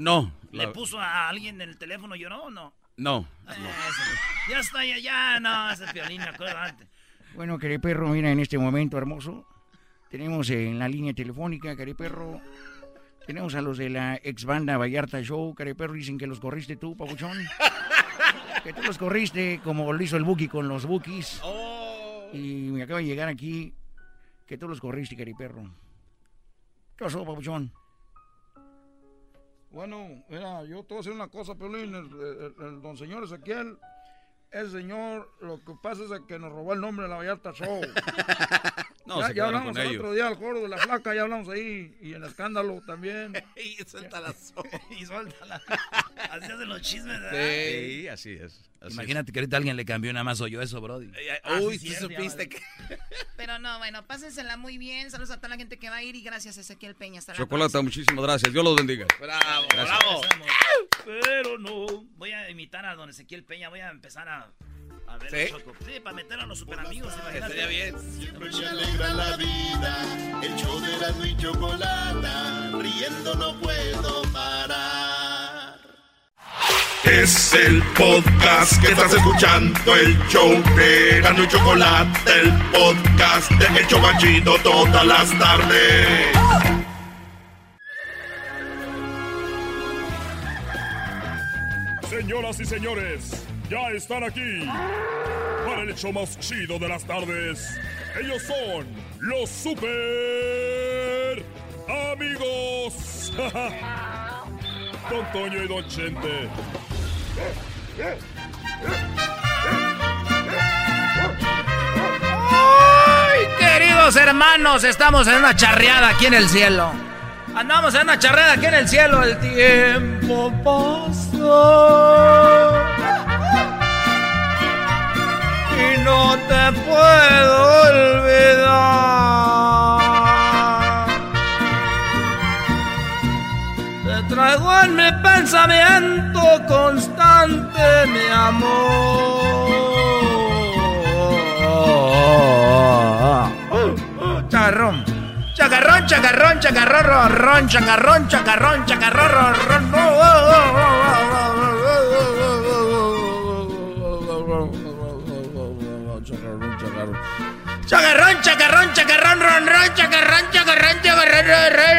Speaker 11: No,
Speaker 3: ¿Le
Speaker 11: la-
Speaker 3: puso a alguien en el teléfono lloró o no?
Speaker 11: no.
Speaker 3: Ya está, ya, ya, no, ese es Piolín, me acuerdo antes.
Speaker 6: Bueno, perro, mira, en este momento hermoso, tenemos en la línea telefónica, perro, tenemos a los de la ex banda Vallarta Show, perro, dicen que los corriste tú, papuchón. <laughs> Que tú los corriste como lo hizo el Buki con los Bukis. Y me acaba de llegar aquí que tú los corriste, perro. ¿Qué pasó, papuchón?
Speaker 13: Bueno, mira, yo te voy a decir una cosa, Piolín, el, el- el don señor Ezequiel, ese señor, lo que pasa es que nos robó el nombre de la Vallarta Show. <laughs>
Speaker 11: No,
Speaker 13: ya,
Speaker 11: se
Speaker 13: ya hablamos
Speaker 11: con
Speaker 13: el
Speaker 11: ellos.
Speaker 13: otro día al coro de la flaca, ya hablamos ahí, y en escándalo también. <laughs>
Speaker 4: y suelta la <laughs>
Speaker 3: y suéltala. <laughs> Así hacen los chismes, ¿verdad?
Speaker 11: Sí, así es. así
Speaker 5: Imagínate que ahorita alguien le cambió nada más yo eso, Brody.
Speaker 3: Ah,
Speaker 4: Uy,
Speaker 3: sí,
Speaker 4: tú supiste que...
Speaker 10: Pero no, bueno, pásensela muy bien. Saludos a toda la gente que va a ir y gracias Ezequiel Peña. Hasta
Speaker 11: Chocolata,
Speaker 10: próxima.
Speaker 11: muchísimas gracias. Dios los bendiga.
Speaker 4: Bravo,
Speaker 11: Gracias.
Speaker 4: bravo.
Speaker 3: Pero no. Voy a imitar a don Ezequiel Peña. Voy a empezar a. A ver,
Speaker 4: ¿Sí?
Speaker 3: Choco. Sí, para meter a los super amigos.
Speaker 4: Estaría bien.
Speaker 1: Siempre me alegra la vida, el show de la y chocolata, riendo no puedo parar. Es el podcast que estás escuchando, el show de Erasmo y Chocolate, el podcast de El Chobachito todas las tardes.
Speaker 2: Señoras y señores, ya están aquí para el hecho más chido de las tardes. Ellos son los super amigos. <laughs> Don Toño y Don Chente.
Speaker 6: ¡Ay, queridos hermanos! Estamos en una charreada aquí en el cielo. Andamos en una charreada aquí en el cielo. El tiempo pasó. Y no te puedo olvidar. Te traigo en mi pensamiento constante, mi amor. Chacarrón. Chacarrón, chacarrón, chacarrón, ron, chacarrón, chacarrón, chacarrón, ron. Chacarrón, chacarrón, chacarrón, ron, ron, chacarrón, chacarrón, chacarrón.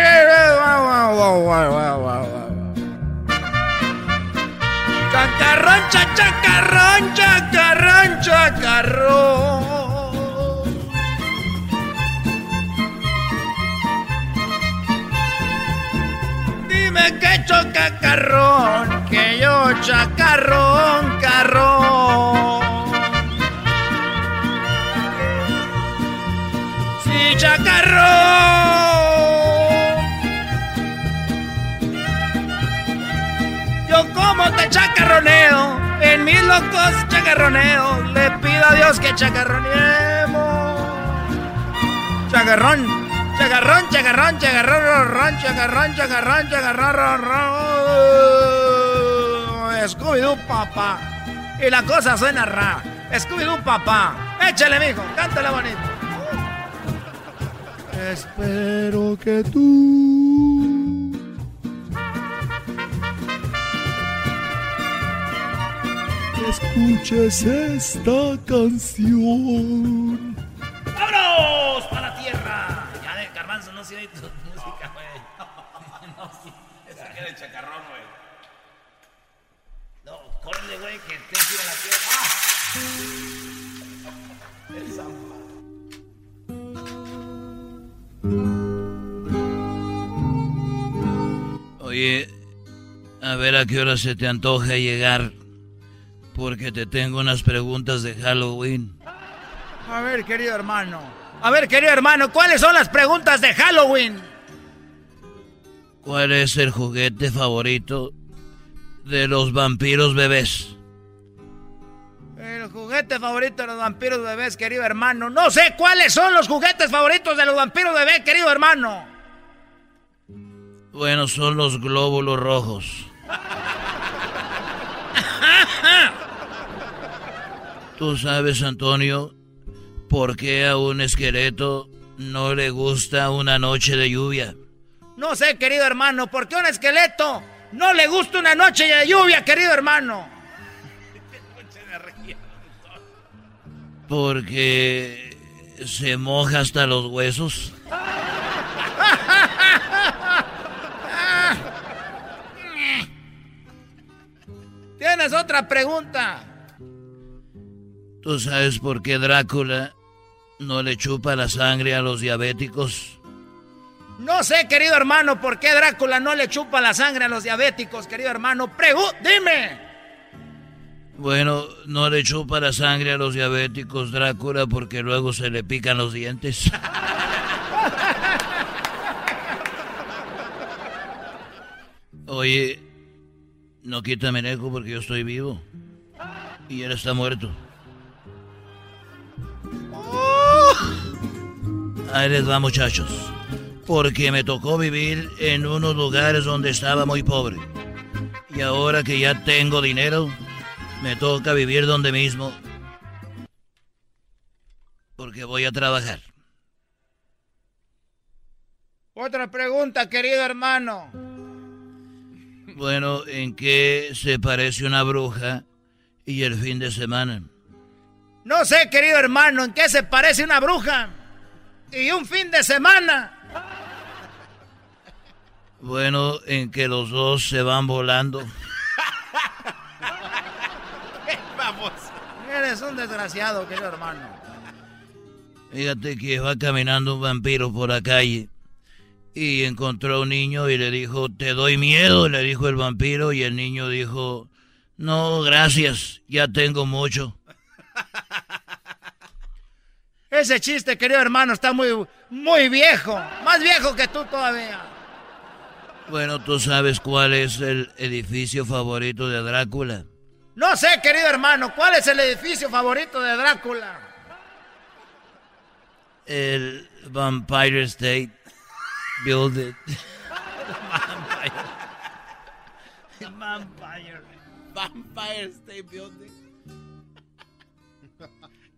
Speaker 6: Chacarrón, cha, chacarrón, chacarrón, chacarrón. Dime que chocacarrón, que yo chacarrón, carrón. Sí, chacarrón. Yo como te chacarroneo, en mis locos chacarroneo, le pido a Dios que chacarroneemos. Chacarrón, chacarrón, chacarrón, chacarrón, chacarrón, chacarrón, chacarrón. Scooby-Doo, papá. Y la cosa suena ra. Scooby-Doo, papá. Échale, mijo, cántale bonito.
Speaker 13: Espero que tú escuches esta canción.
Speaker 3: ¡Vámonos! ¡Para la tierra! Ya de Garbanzo no se oye tu música, güey. <laughs> No, sí. Esa que era el chacarrón, güey. No, córrele, güey, que te tira la tierra. ¡Ah!
Speaker 5: Oye, a ver a qué hora se te antoja llegar. Porque te tengo unas preguntas de Halloween.
Speaker 6: A ver, querido hermano, A ver, querido hermano, ¿cuáles son las preguntas de Halloween?
Speaker 14: ¿Cuál es el juguete favorito de los vampiros bebés?
Speaker 6: El juguete favorito de los vampiros bebés, querido hermano. No sé cuáles son los juguetes favoritos de los vampiros bebés, querido hermano.
Speaker 14: Bueno, son los glóbulos rojos. ¿Tú sabes, Antonio, por qué a un esqueleto no le gusta una noche de lluvia?
Speaker 6: No sé, querido hermano, ¿por qué a un esqueleto no le gusta una noche de lluvia, querido hermano?
Speaker 14: Porque se moja hasta los huesos.
Speaker 6: ¿Tienes otra pregunta?
Speaker 14: ¿Tú sabes por qué Drácula no le chupa la sangre a los diabéticos?
Speaker 6: No sé, querido hermano, por qué Drácula no le chupa la sangre a los diabéticos, querido hermano. Pregu dime.
Speaker 14: Bueno, no le chupa la sangre a los diabéticos Drácula porque luego se le pican los dientes. <laughs> Oye, no quítame el eco porque yo estoy vivo. Y él está muerto. Ahí les va, muchachos. Porque me tocó vivir en unos lugares donde estaba muy pobre. Y ahora que ya tengo dinero, me toca vivir donde mismo. Porque voy a trabajar.
Speaker 6: Otra pregunta, querido hermano.
Speaker 14: Bueno, ¿en qué se parece una bruja y el fin de semana?
Speaker 6: No sé, querido hermano, en qué se parece una bruja y un fin de semana.
Speaker 14: Bueno, en que los dos se van volando. <laughs>
Speaker 6: Vamos. Eres un desgraciado, querido hermano.
Speaker 14: Fíjate que va caminando un vampiro por la calle y encontró a un niño y le dijo, te doy miedo, le dijo el vampiro y el niño dijo, no, gracias, ya tengo mucho. <laughs>
Speaker 6: Ese chiste, querido hermano, está muy, muy viejo. Más viejo que tú todavía.
Speaker 14: Bueno, ¿tú sabes cuál es el edificio favorito de Drácula?
Speaker 6: No sé, querido hermano, ¿cuál es el edificio favorito de Drácula?
Speaker 14: El Vampire State Building. <laughs>
Speaker 6: Vampire.
Speaker 4: Vampire State Building.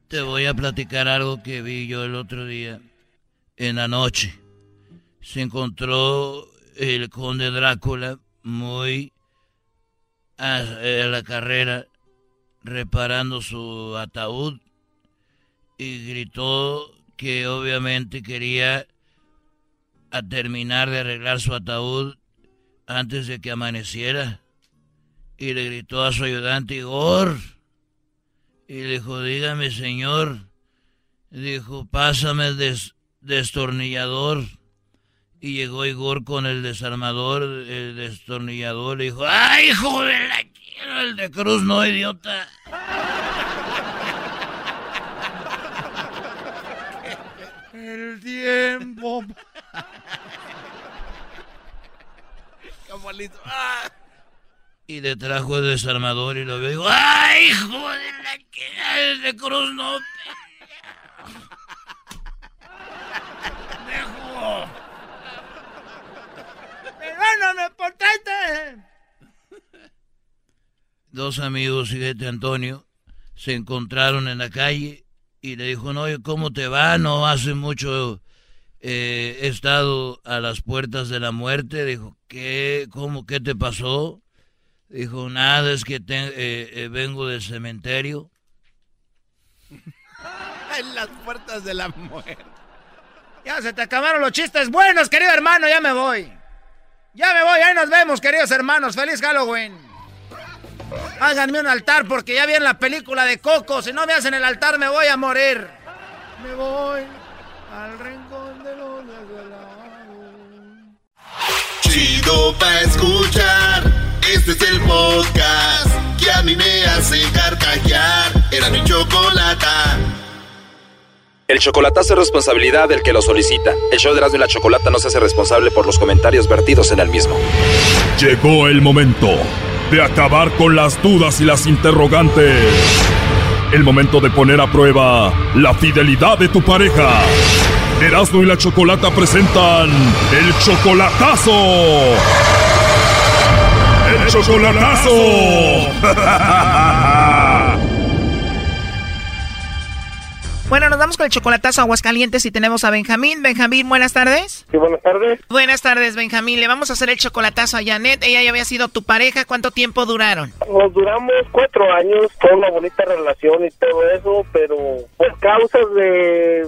Speaker 14: Te voy a platicar algo que vi yo el otro día. En la noche. Se encontró el conde Drácula muy a, a la carrera reparando su ataúd y gritó que obviamente quería a terminar de arreglar su ataúd antes de que amaneciera. Y le gritó a su ayudante Igor. Y le dijo, dígame señor. Dijo, pásame el des- destornillador. Y llegó Igor con el desarmador, el destornillador. Le dijo, ¡ay, hijo de la quiero! El de Cruz, no, idiota.
Speaker 6: El tiempo. <laughs>
Speaker 4: ¡Ah!
Speaker 14: Y le trajo el desarmador y lo vio y dijo, ¡ay, hijo de la que de Cruz, no!
Speaker 6: ¡Dejo! <laughs> ¡Perdóname por traerte!
Speaker 14: Dos amigos, fíjate, Antonio, se encontraron en la calle y le dijo, no, ¿cómo te va? No hace mucho eh, he estado a las puertas de la muerte. Dijo, ¿qué? ¿Cómo? ¿Qué te pasó? Dijo, nada, es que te- eh, eh, vengo del cementerio. <laughs>
Speaker 4: En las puertas de la muerte.
Speaker 6: Ya se te acabaron los chistes buenos, querido hermano, ya me voy. Ya me voy, ahí nos vemos, queridos hermanos. ¡Feliz Halloween! Háganme un altar porque ya viene la película de Coco. Si no me hacen el altar, me voy a morir. Me voy al rincón de los desvelados.
Speaker 1: Chido pa' escuchar. Este es el podcast que a mí me hace carcajear. Era mi chocolata.
Speaker 15: El chocolatazo es responsabilidad del que lo solicita. El show de Erasmo y la Chocolata no se hace responsable por los comentarios vertidos en el mismo.
Speaker 2: Llegó el momento de acabar con las dudas y las interrogantes. El momento de poner a prueba la fidelidad de tu pareja. Erasmo y la Chocolata presentan el chocolatazo. ¡El chocolatazo! <laughs>
Speaker 10: Bueno, nos vamos con el chocolatazo a Aguascalientes y tenemos a Benjamín. Benjamín, buenas tardes.
Speaker 16: Sí, buenas tardes.
Speaker 10: Buenas tardes, Benjamín. Le vamos a hacer el chocolatazo a Janet. Ella ya había sido tu pareja. ¿Cuánto tiempo duraron?
Speaker 16: Nos duramos cuatro años, fue una bonita relación y todo eso, pero por causas de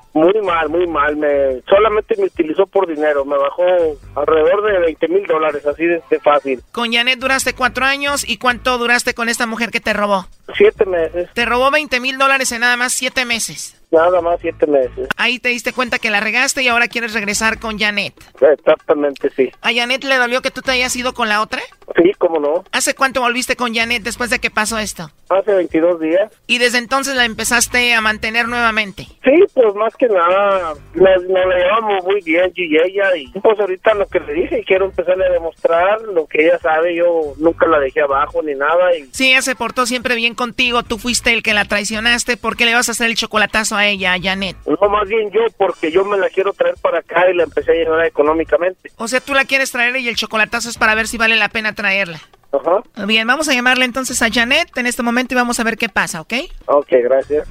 Speaker 16: Muy mal, muy mal, me solamente me utilizó por dinero, me bajó alrededor de 20 mil dólares, así de, de fácil.
Speaker 10: Con Janet duraste cuatro años y ¿cuánto duraste con esta mujer que te robó?
Speaker 16: Siete meses,
Speaker 10: Te robó 20 mil dólares en nada más siete meses.
Speaker 16: Nada más siete meses.
Speaker 10: Ahí te diste cuenta que la regaste y ahora quieres regresar con Janet.
Speaker 16: Exactamente, sí.
Speaker 10: ¿A Janet le dolió que tú te hayas ido con la otra?
Speaker 16: Sí, cómo no.
Speaker 10: ¿Hace cuánto volviste con Janet después de que pasó esto?
Speaker 16: Hace 22 días.
Speaker 10: Y desde entonces la empezaste a mantener nuevamente.
Speaker 16: Sí, pues más que nada, nos, nos llevamos muy bien yo y ella y pues ahorita lo que le dije, quiero empezarle a demostrar lo que ella sabe, yo nunca la dejé abajo ni nada y
Speaker 10: Sí, ella se portó siempre bien contigo, tú fuiste el que la traicionaste, ¿por qué le vas a hacer el chocolatazo a ella, Janet?
Speaker 16: no más bien yo porque yo me la quiero traer para acá y la empecé a llevar económicamente.
Speaker 10: O sea, tú la quieres traer y el chocolatazo es para ver si vale la pena traerla.
Speaker 16: Ajá.
Speaker 10: Bien, vamos a llamarle entonces a Janet en este momento y vamos a ver qué pasa, ¿ok?
Speaker 16: Ok, gracias.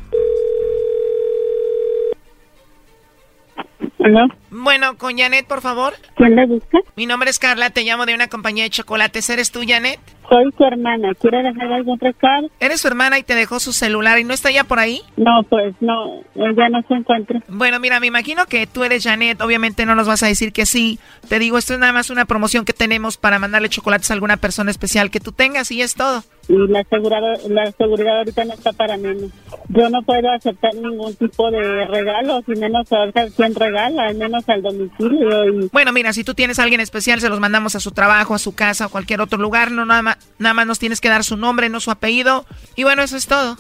Speaker 17: ¿Aló?
Speaker 10: Bueno, con Janet, por favor.
Speaker 17: ¿Quién la busca?
Speaker 10: Mi nombre es Carla, te llamo de una compañía de chocolates. ¿Eres tú, Janet?
Speaker 17: Soy su hermana. ¿Quiere dejar algún recado?
Speaker 10: ¿Eres su hermana y te dejó su celular y no está ya por ahí?
Speaker 17: No, pues no, ella no se encuentra.
Speaker 10: Bueno, mira, me imagino que tú eres Janet, obviamente no nos vas a decir que sí. Te digo, esto es nada más una promoción que tenemos para mandarle chocolates a alguna persona especial que tú tengas y es todo.
Speaker 17: Y la seguridad, la seguridad ahorita no está para menos. Yo no puedo aceptar ningún tipo de regalo, y menos saber quién regala, al menos al domicilio. Y...
Speaker 10: Bueno, mira, si tú tienes a alguien especial, se los mandamos a su trabajo, a su casa, a cualquier otro lugar. No, nada más, nada más nos tienes que dar su nombre, no su apellido. Y bueno, eso es todo.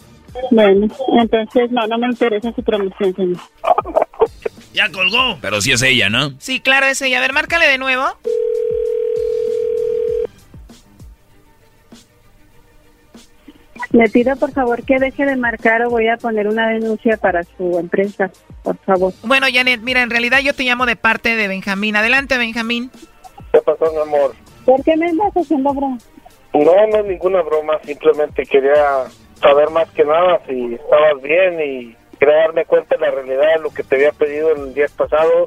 Speaker 17: Bueno, entonces no, no me interesa su promoción, señor.
Speaker 3: Ya colgó.
Speaker 14: Pero sí es ella, ¿no?
Speaker 10: Sí, claro, es ella. A ver, márcale de nuevo.
Speaker 17: Le pido por favor que deje de marcar o voy a poner una denuncia para su empresa, por favor.
Speaker 10: Bueno, Janet, mira, en realidad yo te llamo de parte de Benjamín. Adelante, Benjamín.
Speaker 16: ¿Qué pasó, mi amor?
Speaker 17: ¿Por qué me andas haciendo broma?
Speaker 16: No, no es ninguna broma, simplemente quería saber más que nada si estabas bien y quería darme cuenta de la realidad de lo que te había pedido el día pasado.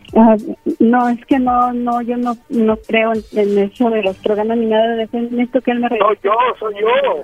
Speaker 17: Ah, no, es que no, no, yo no, no creo en, en eso de los programas ni nada de eso. Necesito que él me regrese.
Speaker 16: Soy yo, soy yo.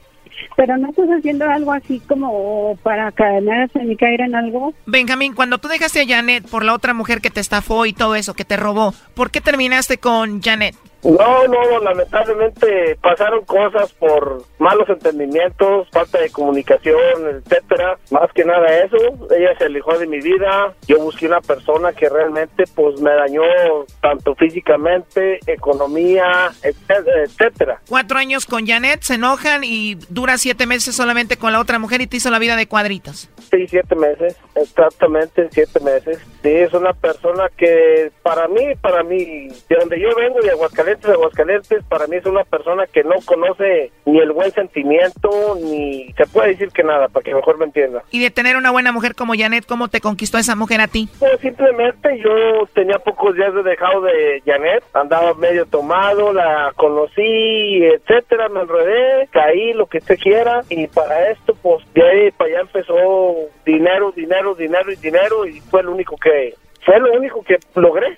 Speaker 17: Pero no estás haciendo algo así como para caerse ni caer en algo.
Speaker 10: Benjamín, cuando tú dejaste a Janet por la otra mujer que te estafó y todo eso, que te robó, ¿por qué terminaste con Janet?
Speaker 16: No, no, lamentablemente pasaron cosas por malos entendimientos, falta de comunicación, etcétera. Más que nada eso, ella se alejó de mi vida. Yo busqué una persona que realmente pues me dañó tanto físicamente, economía, etcétera, etcétera.
Speaker 10: Cuatro años con Janet, se enojan y dura siete meses solamente con la otra mujer y te hizo la vida de cuadritos.
Speaker 16: Sí, siete meses, exactamente siete meses. Sí, es una persona que para mí, para mí, de donde yo vengo, de Aguascalientes, de Aguascalientes, para mí es una persona que no conoce ni el buen sentimiento, ni se puede decir que nada, para que mejor me entienda.
Speaker 10: Y de tener una buena mujer como Janet, ¿cómo te conquistó esa mujer a ti?
Speaker 16: Pues simplemente yo tenía pocos días de dejado de Janet, andaba medio tomado, la conocí, etcétera, me enredé, caí, lo que usted quiera, y para esto, pues de ahí para allá empezó dinero, dinero, dinero y dinero, y fue lo único que, fue lo único que logré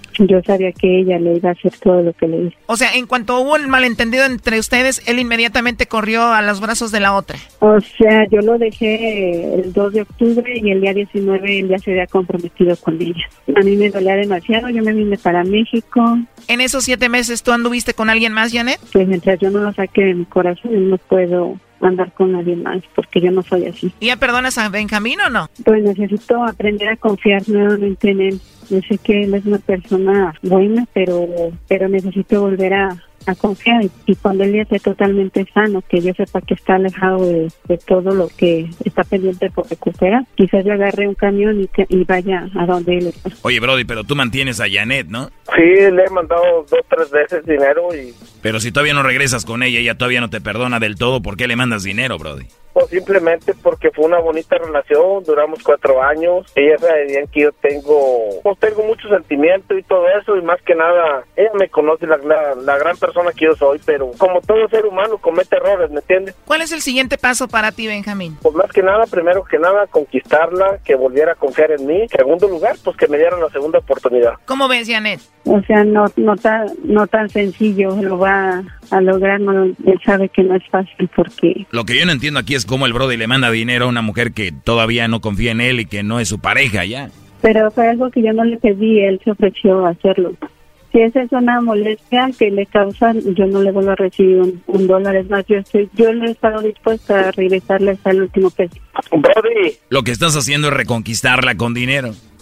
Speaker 17: Yo sabía que ella le iba a hacer todo lo que le hizo.
Speaker 10: O sea, en cuanto hubo el malentendido entre ustedes, él inmediatamente corrió a los brazos de la otra.
Speaker 17: O sea, yo lo dejé el 2 de octubre y el día 19 él ya se había comprometido con ella. A mí me dolía demasiado, yo me vine para México.
Speaker 10: ¿En esos siete meses tú anduviste con alguien más, Janet?
Speaker 17: Pues mientras yo no lo saque de mi corazón, no puedo andar con nadie más, porque yo no soy así.
Speaker 10: ¿Y ya perdonas a Benjamín o no?
Speaker 17: Pues necesito aprender a confiar nuevamente en él. Yo sé que él es una persona buena, pero, pero necesito volver a, a confiar y cuando él ya esté totalmente sano, que yo sepa que está alejado de, de todo lo que está pendiente por recuperar, quizás yo agarre un camión y, que- y vaya a donde él está.
Speaker 14: Oye, Brody, pero tú mantienes a Janet, ¿no?
Speaker 16: Sí, le he mandado dos, tres veces dinero y
Speaker 14: Pero si todavía no regresas con ella, ella todavía no te perdona del todo, ¿por qué le mandas dinero, Brody?
Speaker 16: Pues simplemente porque fue una bonita relación, duramos cuatro años, ella sabe bien que yo tengo, pues tengo mucho sentimiento y todo eso y más que nada, ella me conoce la, la, la gran persona que yo soy, pero como todo ser humano comete errores, ¿me entiendes?
Speaker 10: ¿Cuál es el siguiente paso para ti, Benjamín?
Speaker 16: Pues más que nada, primero que nada, conquistarla, que volviera a confiar en mí. Segundo lugar, pues que me dieran la segunda oportunidad.
Speaker 10: ¿Cómo ves, Janet?
Speaker 17: O sea, no, no, tan, no tan sencillo lo va a lograr, no, él sabe que no es fácil porque
Speaker 14: Lo que yo no entiendo aquí es cómo el Brody le manda dinero a una mujer que todavía no confía en él y que no es su pareja ya.
Speaker 17: pero fue algo que yo no le pedí, él se ofreció a hacerlo. Si esa es una molestia que le causa, yo no le vuelvo a recibir un, un dólar. Es más, yo estoy, yo no he estado dispuesta a regresarle hasta el último peso.
Speaker 16: Brody,
Speaker 14: Lo que estás haciendo es reconquistarla con dinero.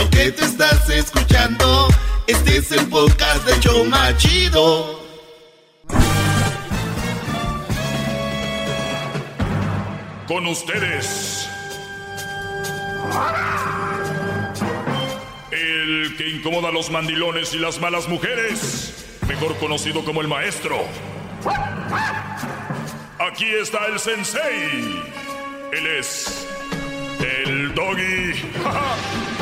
Speaker 1: Lo que te estás escuchando, este es el podcast de Choma Chido.
Speaker 2: Con ustedes. El que incomoda a los mandilones y las malas mujeres, mejor conocido como el maestro. Aquí está el sensei. Él es el doggy. <laughs>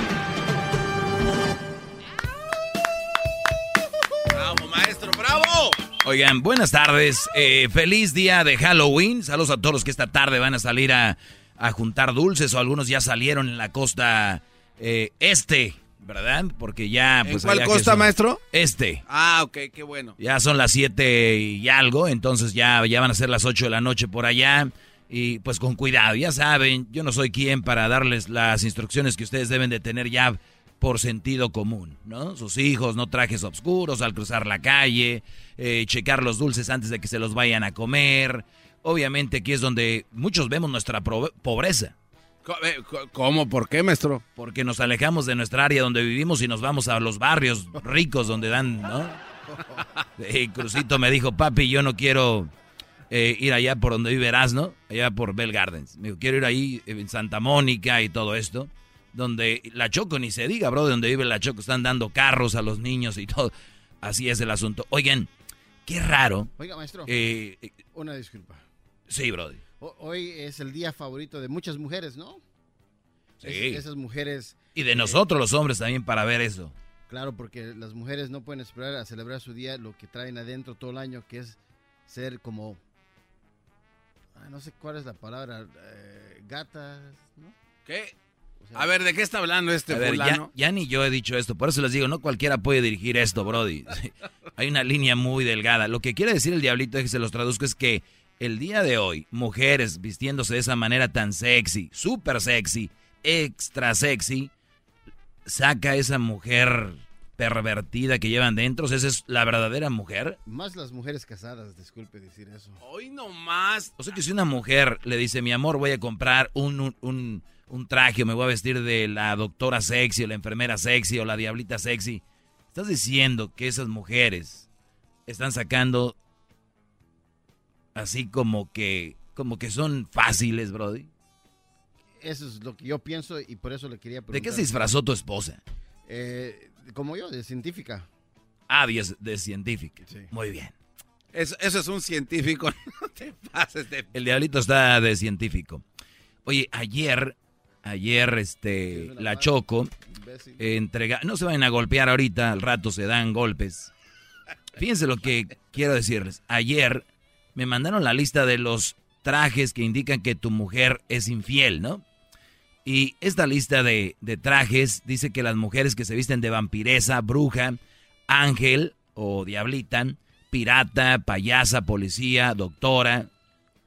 Speaker 14: Oigan, buenas tardes. Eh, feliz día de Halloween. Saludos a todos los que esta tarde van a salir a, a juntar dulces o algunos ya salieron en la costa eh, este, ¿verdad? Porque ya...
Speaker 4: ¿En
Speaker 14: Pues,
Speaker 4: cuál
Speaker 14: allá que
Speaker 4: costa,
Speaker 14: son-
Speaker 4: maestro?
Speaker 14: Este.
Speaker 4: Ah, ok, qué bueno.
Speaker 14: Ya son las 7 y algo, entonces ya, ya van a ser las 8 de la noche por allá. Y pues con cuidado, ya saben, yo no soy quien para darles las instrucciones que ustedes deben de tener ya por sentido común, ¿no? Sus hijos, no trajes oscuros al cruzar la calle, eh, checar los dulces antes de que se los vayan a comer. Obviamente aquí es donde muchos vemos nuestra pobreza.
Speaker 4: Eh, ¿Cómo? ¿Por qué, maestro?
Speaker 14: Porque nos alejamos de nuestra área donde vivimos y nos vamos a los barrios ricos donde dan, ¿no? <laughs> Y Crucito me dijo, papi, yo no quiero eh, ir allá por donde vive Erasmo, allá por Bell Gardens. Me dijo, quiero ir ahí en Santa Mónica y todo esto, donde la Choco ni se diga, bro, de donde vive la Choco, están dando carros a los niños y todo. Así es el asunto. Oigan, qué raro.
Speaker 12: Oiga, maestro.
Speaker 14: Eh,
Speaker 12: Una disculpa.
Speaker 14: sí, bro.
Speaker 12: Ho- Hoy es el día favorito de muchas mujeres, ¿no?
Speaker 14: Sí.
Speaker 12: Es- esas mujeres.
Speaker 14: Y de
Speaker 12: eh,
Speaker 14: nosotros los hombres también para ver eso.
Speaker 12: Claro, porque las mujeres no pueden esperar a celebrar su día lo que traen adentro todo el año, que es ser como. ah, no sé cuál es la palabra. eh, gatas, ¿no?
Speaker 4: ¿Qué? A ver, ¿de qué está hablando este
Speaker 14: A ver, ya,
Speaker 4: fulano?
Speaker 14: ya ni yo he dicho esto, por eso les digo, no cualquiera puede dirigir esto, Brody. <laughs> Hay una línea muy delgada. Lo que quiere decir el diablito, es que se los traduzco, es que el día de hoy, mujeres vistiéndose de esa manera tan sexy, súper sexy, extra sexy, saca esa mujer pervertida que llevan dentro. O sea, esa es la verdadera mujer.
Speaker 12: Más las mujeres casadas, disculpe decir eso.
Speaker 4: Hoy nomás.
Speaker 14: O sea que si una mujer le dice, mi amor, voy a comprar un, un, un- un traje o me voy a vestir de la doctora sexy o la enfermera sexy o la diablita sexy, estás diciendo que esas mujeres están sacando así como que, como que son fáciles, Brody.
Speaker 12: Eso es lo que yo pienso y por eso le quería preguntar.
Speaker 14: ¿De qué se disfrazó tu esposa?
Speaker 12: Eh, como yo, de científica.
Speaker 14: Ah, de, de científica. Muy bien.
Speaker 4: Eso, eso es un científico. <laughs> No te pases de...
Speaker 14: El diablito está de científico. Oye, ayer, ayer, este, la Choco entrega, no se vayan a golpear ahorita, al rato se dan golpes. Fíjense lo que quiero decirles. Ayer me mandaron la lista de los trajes que indican que tu mujer es infiel, ¿no? Y esta lista de, de trajes dice que las mujeres que se visten de vampiresa, bruja, ángel o diablita, pirata, payasa, policía, doctora,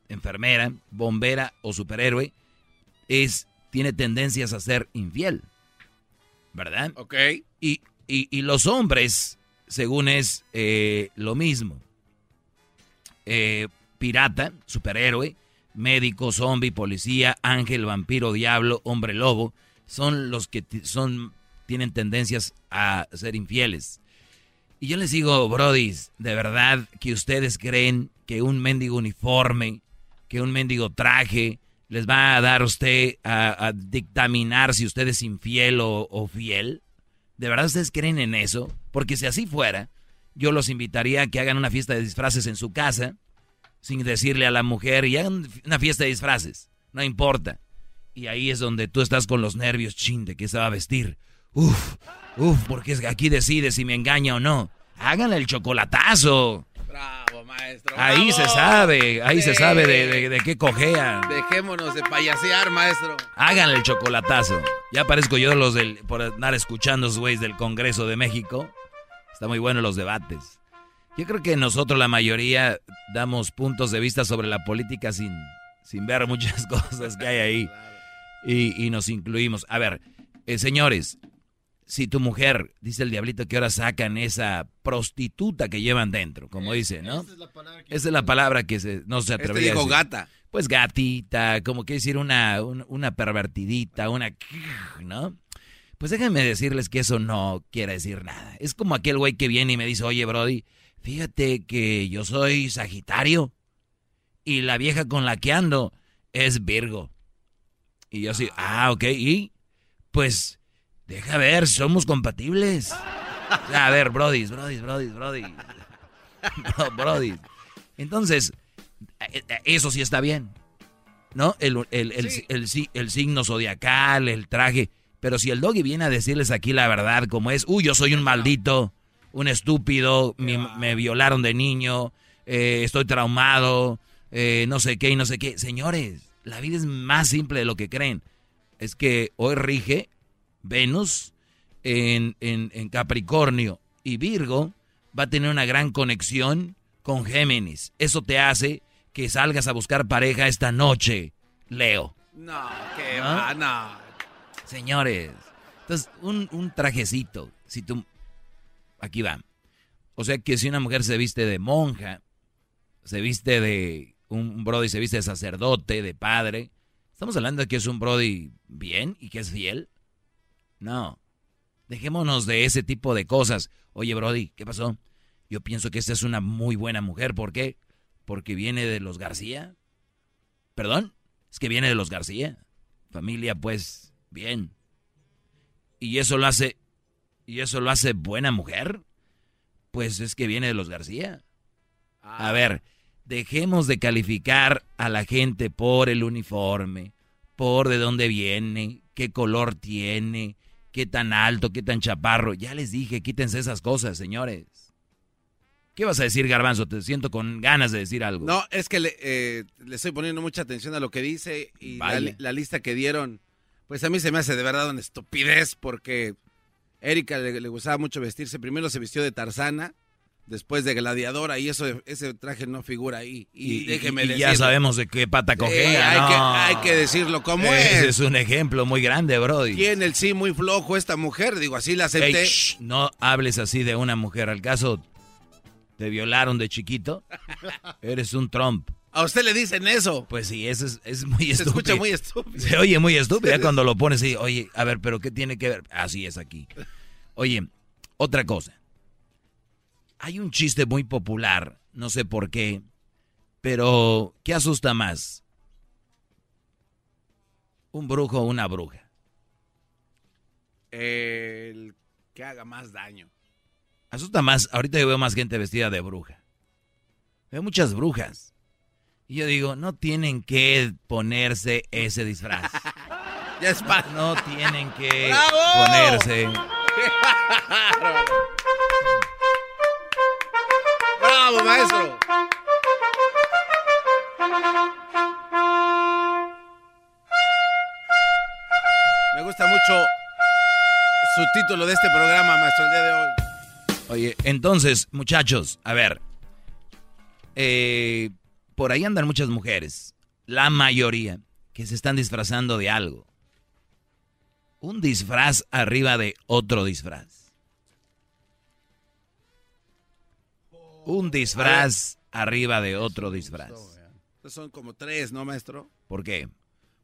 Speaker 14: enfermera, bombera o superhéroe, es, tiene tendencias a ser infiel. ¿Verdad?
Speaker 4: Ok.
Speaker 14: Y, y- y los hombres, según es eh, lo mismo. Eh, pirata, superhéroe, médico, zombie, policía, ángel, vampiro, diablo, hombre lobo, son los que son, tienen tendencias a ser infieles. Y yo les digo, brodis, de verdad que ustedes creen que un mendigo uniforme, que un mendigo traje, les va a dar usted a, dictaminar si usted es infiel o, fiel. ¿De verdad ustedes creen en eso? Porque si así fuera, yo los invitaría a que hagan una fiesta de disfraces en su casa, sin decirle a la mujer, y hagan una fiesta de disfraces, no importa. Y ahí es donde tú estás con los nervios, chin, de que se va a vestir. Uf, uf, porque aquí decide si me engaña o no. Háganle el chocolatazo.
Speaker 4: Bravo, maestro.
Speaker 14: Ahí
Speaker 4: bravo.
Speaker 14: se sabe, ahí se sabe de, de- de qué cojea.
Speaker 4: Dejémonos de payasear, maestro.
Speaker 14: Háganle el chocolatazo. Ya parezco yo los del, por andar escuchando esos güeyes del Congreso de México. Está muy bueno los debates. Yo creo que nosotros la mayoría damos puntos de vista sobre la política sin, sin ver muchas <laughs> cosas que hay ahí. Y, y nos incluimos. A ver, eh, señores, si tu mujer, dice el diablito que ahora sacan esa prostituta que llevan dentro, como dice, ¿no? Esa es la palabra que, se, no se
Speaker 4: Este
Speaker 14: atrevería
Speaker 4: dijo
Speaker 14: a decir.
Speaker 4: gata.
Speaker 14: Pues gatita, como quiere decir una, un- una pervertidita, una... ¿no? Pues déjenme decirles que eso no quiere decir nada. Es como aquel güey que viene y me dice, oye, Brody, fíjate que yo soy Sagitario y la vieja con la que ando es Virgo. Y yo así, ah, ok, y pues, deja ver, somos compatibles. A ver, Brody, Brody, Brody, Brody. Bro- Brody. Entonces, eso sí está bien. ¿No? El, el, el, el si- el signo zodiacal, el traje. Pero si el doggy viene a decirles aquí la verdad, como es, uy, yo soy un maldito, un estúpido, me violaron de niño, eh, estoy traumado, eh, no sé qué y no sé qué. Señores, la vida es más simple de lo que creen. Es que hoy rige Venus en, en- en Capricornio y Virgo va a tener una gran conexión con Géminis. Eso te hace que salgas a buscar pareja esta noche, Leo.
Speaker 4: No, que
Speaker 14: ¿No?
Speaker 4: va, no.
Speaker 14: Señores, entonces un, un trajecito, si tú... Aquí va. O sea que si una mujer se viste de monja, se viste de... Un brody se viste de sacerdote, de padre. ¿Estamos hablando de que es un brody bien y que es fiel? No. Dejémonos de ese tipo de cosas. Oye, brody, ¿qué pasó? Yo pienso que esta es una muy buena mujer. ¿Por qué? Porque viene de los García. ¿Perdón? Es que viene de los García. Familia, pues, bien. ¿Y eso lo hace... ¿Y eso lo hace buena mujer? Pues es que viene de los García. A ver, dejemos de calificar a la gente por el uniforme, por de dónde viene, qué color tiene, qué tan alto, qué tan chaparro. Ya les dije, quítense esas cosas, señores. ¿Qué vas a decir, Garbanzo? Te siento con ganas de decir algo.
Speaker 4: No, es que le, eh, le estoy poniendo mucha atención a lo que dice y la, la lista que dieron, pues a mí se me hace de verdad una estupidez porque Erika le, le gustaba mucho vestirse. Primero se vistió de Tarzana, después de gladiadora y eso ese traje no figura ahí. Y,
Speaker 14: Y,
Speaker 4: déjeme
Speaker 14: y- y
Speaker 4: decirlo.
Speaker 14: ya sabemos de qué pata
Speaker 4: Sí,
Speaker 14: cojea.
Speaker 4: hay, que,
Speaker 14: no.
Speaker 4: hay que decirlo como
Speaker 14: Ese
Speaker 4: es.
Speaker 14: es un ejemplo muy grande, Brody.
Speaker 4: Tiene el sí muy flojo esta mujer, digo, así la acepté.
Speaker 14: Shh, no hables así de una mujer. Al caso, ¿te violaron de chiquito? <laughs> Eres un Trump.
Speaker 4: A usted le dicen eso.
Speaker 14: Pues sí, eso es, es muy
Speaker 4: Se
Speaker 14: estúpido.
Speaker 4: escucha muy estúpido.
Speaker 14: Se oye muy estúpido. Ya <laughs> cuando lo pones y, oye, a ver, pero ¿qué tiene que ver? Así es aquí. Oye, otra cosa. Hay un chiste muy popular, no sé por qué, pero ¿qué asusta más? ¿Un brujo o una bruja?
Speaker 4: El que haga más daño.
Speaker 14: Asusta más, ahorita yo veo más gente vestida de bruja. Veo muchas brujas. Y yo digo, no tienen que ponerse ese disfraz. <laughs>
Speaker 4: Ya es pa-
Speaker 14: No tienen que
Speaker 4: ¡Bravo!
Speaker 14: ponerse. <laughs>
Speaker 4: ¡Bravo, maestro! Me gusta mucho su título de este programa, maestro, el día de hoy.
Speaker 14: Oye, entonces, muchachos, a ver. eh, por ahí andan muchas mujeres, la mayoría, que se están disfrazando de algo. Un disfraz arriba de otro disfraz. Un disfraz arriba de otro disfraz.
Speaker 4: Estos son como tres, ¿no, maestro?
Speaker 14: ¿Por qué?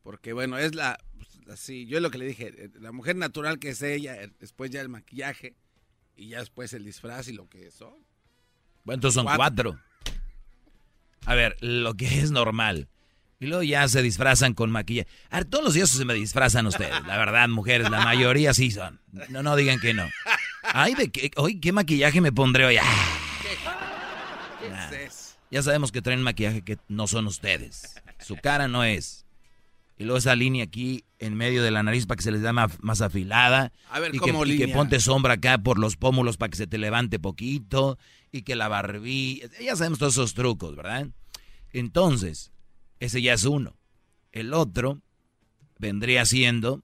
Speaker 4: Porque, bueno, es la... pues, Así, yo es lo que le dije, eh, la mujer natural que es ella, eh, después ya el maquillaje y ya después el disfraz y lo que son.
Speaker 14: Bueno, entonces son cuatro. A ver, lo que es normal. Y luego ya se disfrazan con maquillaje. A ver, todos los días se me disfrazan ustedes. La verdad, mujeres, la mayoría sí son. No, no digan que no. Ay, de qué, hoy, ¿qué maquillaje me pondré hoy? Ah,
Speaker 4: ¿Qué
Speaker 14: Nah.
Speaker 4: es eso?
Speaker 14: Ya sabemos que traen maquillaje que no son ustedes. Su cara no es. Y luego esa línea aquí en medio de la nariz para que se les da más, más afilada.
Speaker 4: A ver,
Speaker 14: y, que,
Speaker 4: ¿cómo
Speaker 14: y que
Speaker 4: línea?
Speaker 14: ponte sombra acá por los pómulos para que se te levante poquito. Y que la barbilla. Ya sabemos todos esos trucos, ¿verdad? Entonces, ese ya es uno. El otro vendría siendo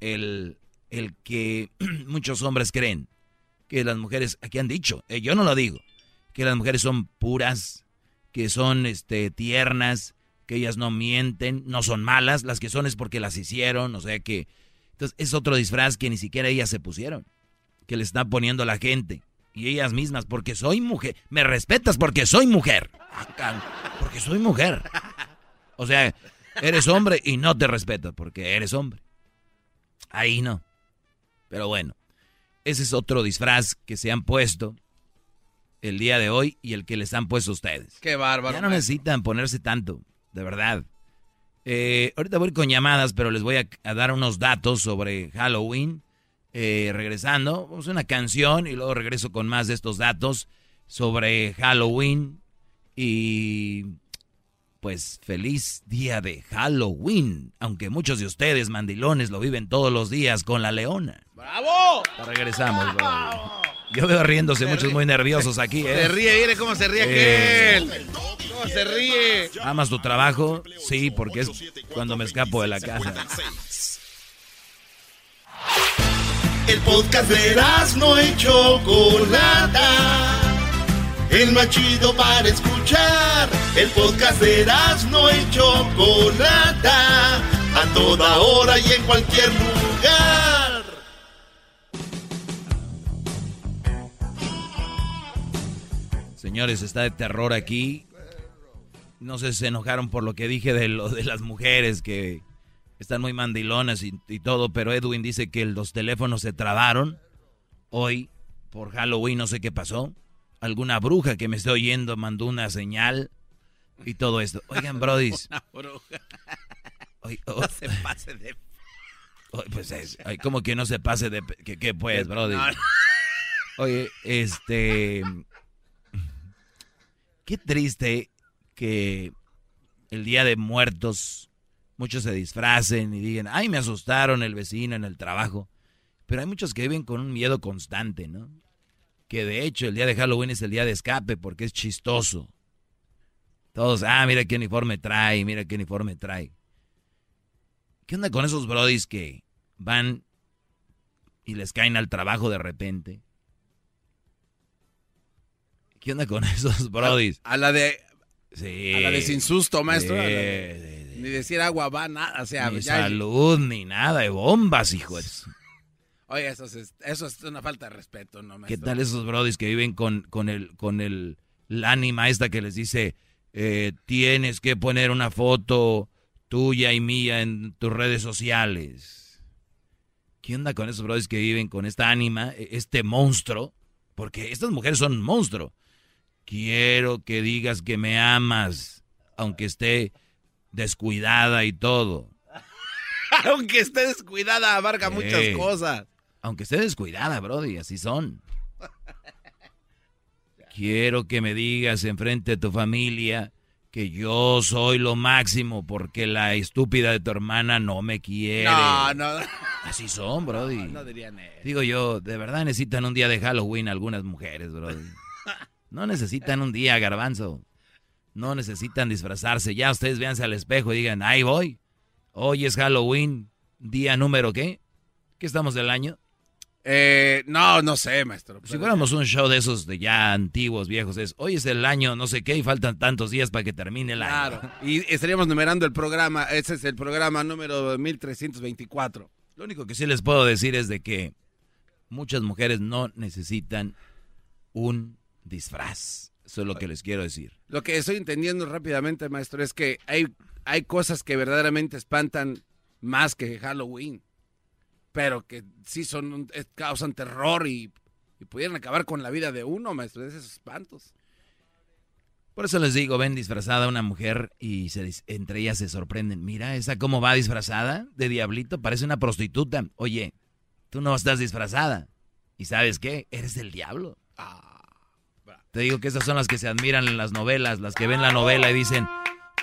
Speaker 14: el, el que <clears throat> muchos hombres creen que las mujeres, aquí han dicho, eh, yo no lo digo, que las mujeres son puras, que son este, tiernas, que ellas no mienten, no son malas, las que son es porque las hicieron, o sea que... Entonces es otro disfraz que ni siquiera ellas se pusieron, que le está poniendo la gente. Y ellas mismas, porque soy mujer. Me respetas porque soy mujer. Porque soy mujer. O sea, eres hombre y no te respeto porque eres hombre. Ahí no. Pero bueno, ese es otro disfraz que se han puesto el día de hoy y el que les han puesto ustedes.
Speaker 4: Qué bárbaro.
Speaker 14: Ya no necesitan ponerse tanto, de verdad. Eh, ahorita voy con llamadas, pero les voy a, a dar unos datos sobre Halloween. Eh, regresando, vamos a una canción y luego regreso con más de estos datos sobre Halloween. Y pues feliz día de Halloween, aunque muchos de ustedes, mandilones, lo viven todos los días con la leona.
Speaker 4: ¡Bravo!
Speaker 14: Regresamos, bravo. Yo veo riéndose muchos muy nerviosos aquí, ¿eh?
Speaker 4: Se ríe, mire cómo se ríe
Speaker 14: Eh.
Speaker 4: aquel. ¿Cómo se ríe?
Speaker 14: ¿Amas tu trabajo? Sí, porque es cuando me escapo de la casa.
Speaker 1: El podcast de no y Chocolata. El más chido para escuchar. El podcast de no y Chocolata. A toda hora y en cualquier lugar.
Speaker 14: Señores, está de terror aquí. No sé si se enojaron por lo que dije de lo de las mujeres que están muy mandilonas y, y todo, pero Edwin dice que los teléfonos se trabaron hoy por Halloween, no sé qué pasó. Alguna bruja que me esté oyendo mandó una señal y todo esto. Oigan, brodis. <laughs>
Speaker 4: Una bruja.
Speaker 14: Oy-
Speaker 4: No
Speaker 14: oh,
Speaker 4: se pase de... <laughs>
Speaker 14: pues es, como que no se pase de... ¿Qué, qué pues, brody? Oye, este... Qué triste que el Día de Muertos muchos se disfracen y digan, ay, me asustaron el vecino en el trabajo. Pero hay muchos que viven con un miedo constante, ¿no? Que de hecho el día de Halloween es el día de escape porque es chistoso. Todos, ah, mira qué uniforme trae, mira qué uniforme trae. ¿Qué onda con esos brodis que van y les caen al trabajo de repente? ¿Qué onda con <laughs> esos brodis?
Speaker 4: A la de...
Speaker 14: Sí.
Speaker 4: A la de sin susto, maestro.
Speaker 14: Sí,
Speaker 4: de- Ni decir agua va, nada. O sea,
Speaker 14: Ni
Speaker 4: ya-
Speaker 14: salud, ni nada de bombas, hijo.
Speaker 4: Oye, eso es, eso es una falta de respeto, ¿no,
Speaker 14: ¿Qué tal esos brodis que viven con, con el, con el, la ánima esta que les dice, eh, tienes que poner una foto tuya y mía en tus redes sociales? ¿Qué onda con esos brodis que viven con esta ánima, e- este monstruo? Porque estas mujeres son un monstruo. Quiero que digas que me amas, aunque esté descuidada y todo. <laughs>
Speaker 4: Aunque esté descuidada, abarca muchas cosas.
Speaker 14: Aunque esté descuidada, Brody, así son. Quiero que me digas enfrente de tu familia que yo soy lo máximo porque la estúpida de tu hermana no me quiere.
Speaker 4: No, no.
Speaker 14: Así son, Brody.
Speaker 4: No dirían eso.
Speaker 14: Digo yo, de verdad necesitan un día de Halloween algunas mujeres, Brody. <laughs> No necesitan un día, garbanzo. No necesitan disfrazarse. Ya ustedes véanse al espejo y digan, ahí voy. Hoy es Halloween. Día número qué? ¿Qué estamos del año?
Speaker 4: Eh, no, no sé, maestro.
Speaker 14: Si fuéramos un show de esos de ya antiguos, viejos, es hoy es el año no sé qué y faltan tantos días para que termine el año.
Speaker 4: Claro. Y estaríamos numerando el programa. Ese es el programa número 1324.
Speaker 14: Lo único que sí les puedo decir es de que muchas mujeres no necesitan un disfraz. Eso es lo que les quiero decir.
Speaker 4: Lo que estoy entendiendo rápidamente, maestro, es que hay, hay cosas que verdaderamente espantan más que Halloween. Pero que sí son, es- causan terror y, y pudieran acabar con la vida de uno, maestro, de esos espantos.
Speaker 14: Por eso les digo, ven disfrazada una mujer y se, entre ellas se sorprenden. Mira, esa cómo va disfrazada de diablito, parece una prostituta. Oye, tú no estás disfrazada. ¿Y sabes qué? Eres el diablo. Te digo que esas son las que se admiran en las novelas, las que ven la novela y dicen,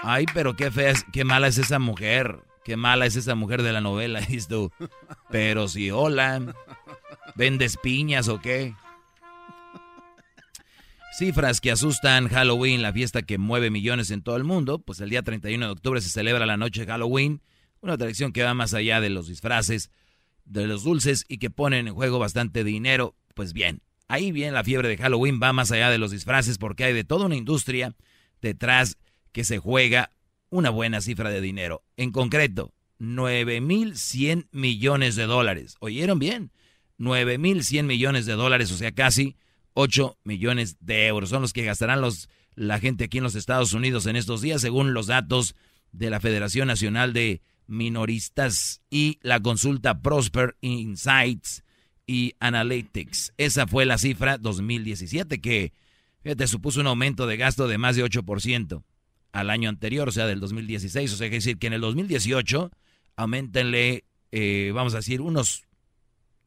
Speaker 14: ay, pero qué fea, qué mala es esa mujer, qué mala es esa mujer de la novela. <laughs> Dices tú, pero si hola, ¿vendes piñas o qué? Cifras que asustan Halloween, la fiesta que mueve millones en todo el mundo. Pues el día 31 de octubre se celebra la noche de Halloween, una tradición que va más allá de los disfraces, de los dulces y que ponen en juego bastante dinero. Pues bien, Ahí viene la fiebre de Halloween, va más allá de los disfraces porque hay de toda una industria detrás que se juega una buena cifra de dinero. En concreto, 9.100 millones de dólares. ¿Oyeron bien? 9.100 millones de dólares, o sea, casi 8 millones de euros. Son los que gastarán los, la gente aquí en los Estados Unidos en estos días, según los datos de la Federación Nacional de Minoristas y la consulta Prosper Insights y Analytics. Esa fue la cifra 2017 que, fíjate, supuso un aumento de gasto de más de 8% al año anterior, o sea, del 2016. O sea, que decir que en el 2018 aumentenle, eh, vamos a decir, unos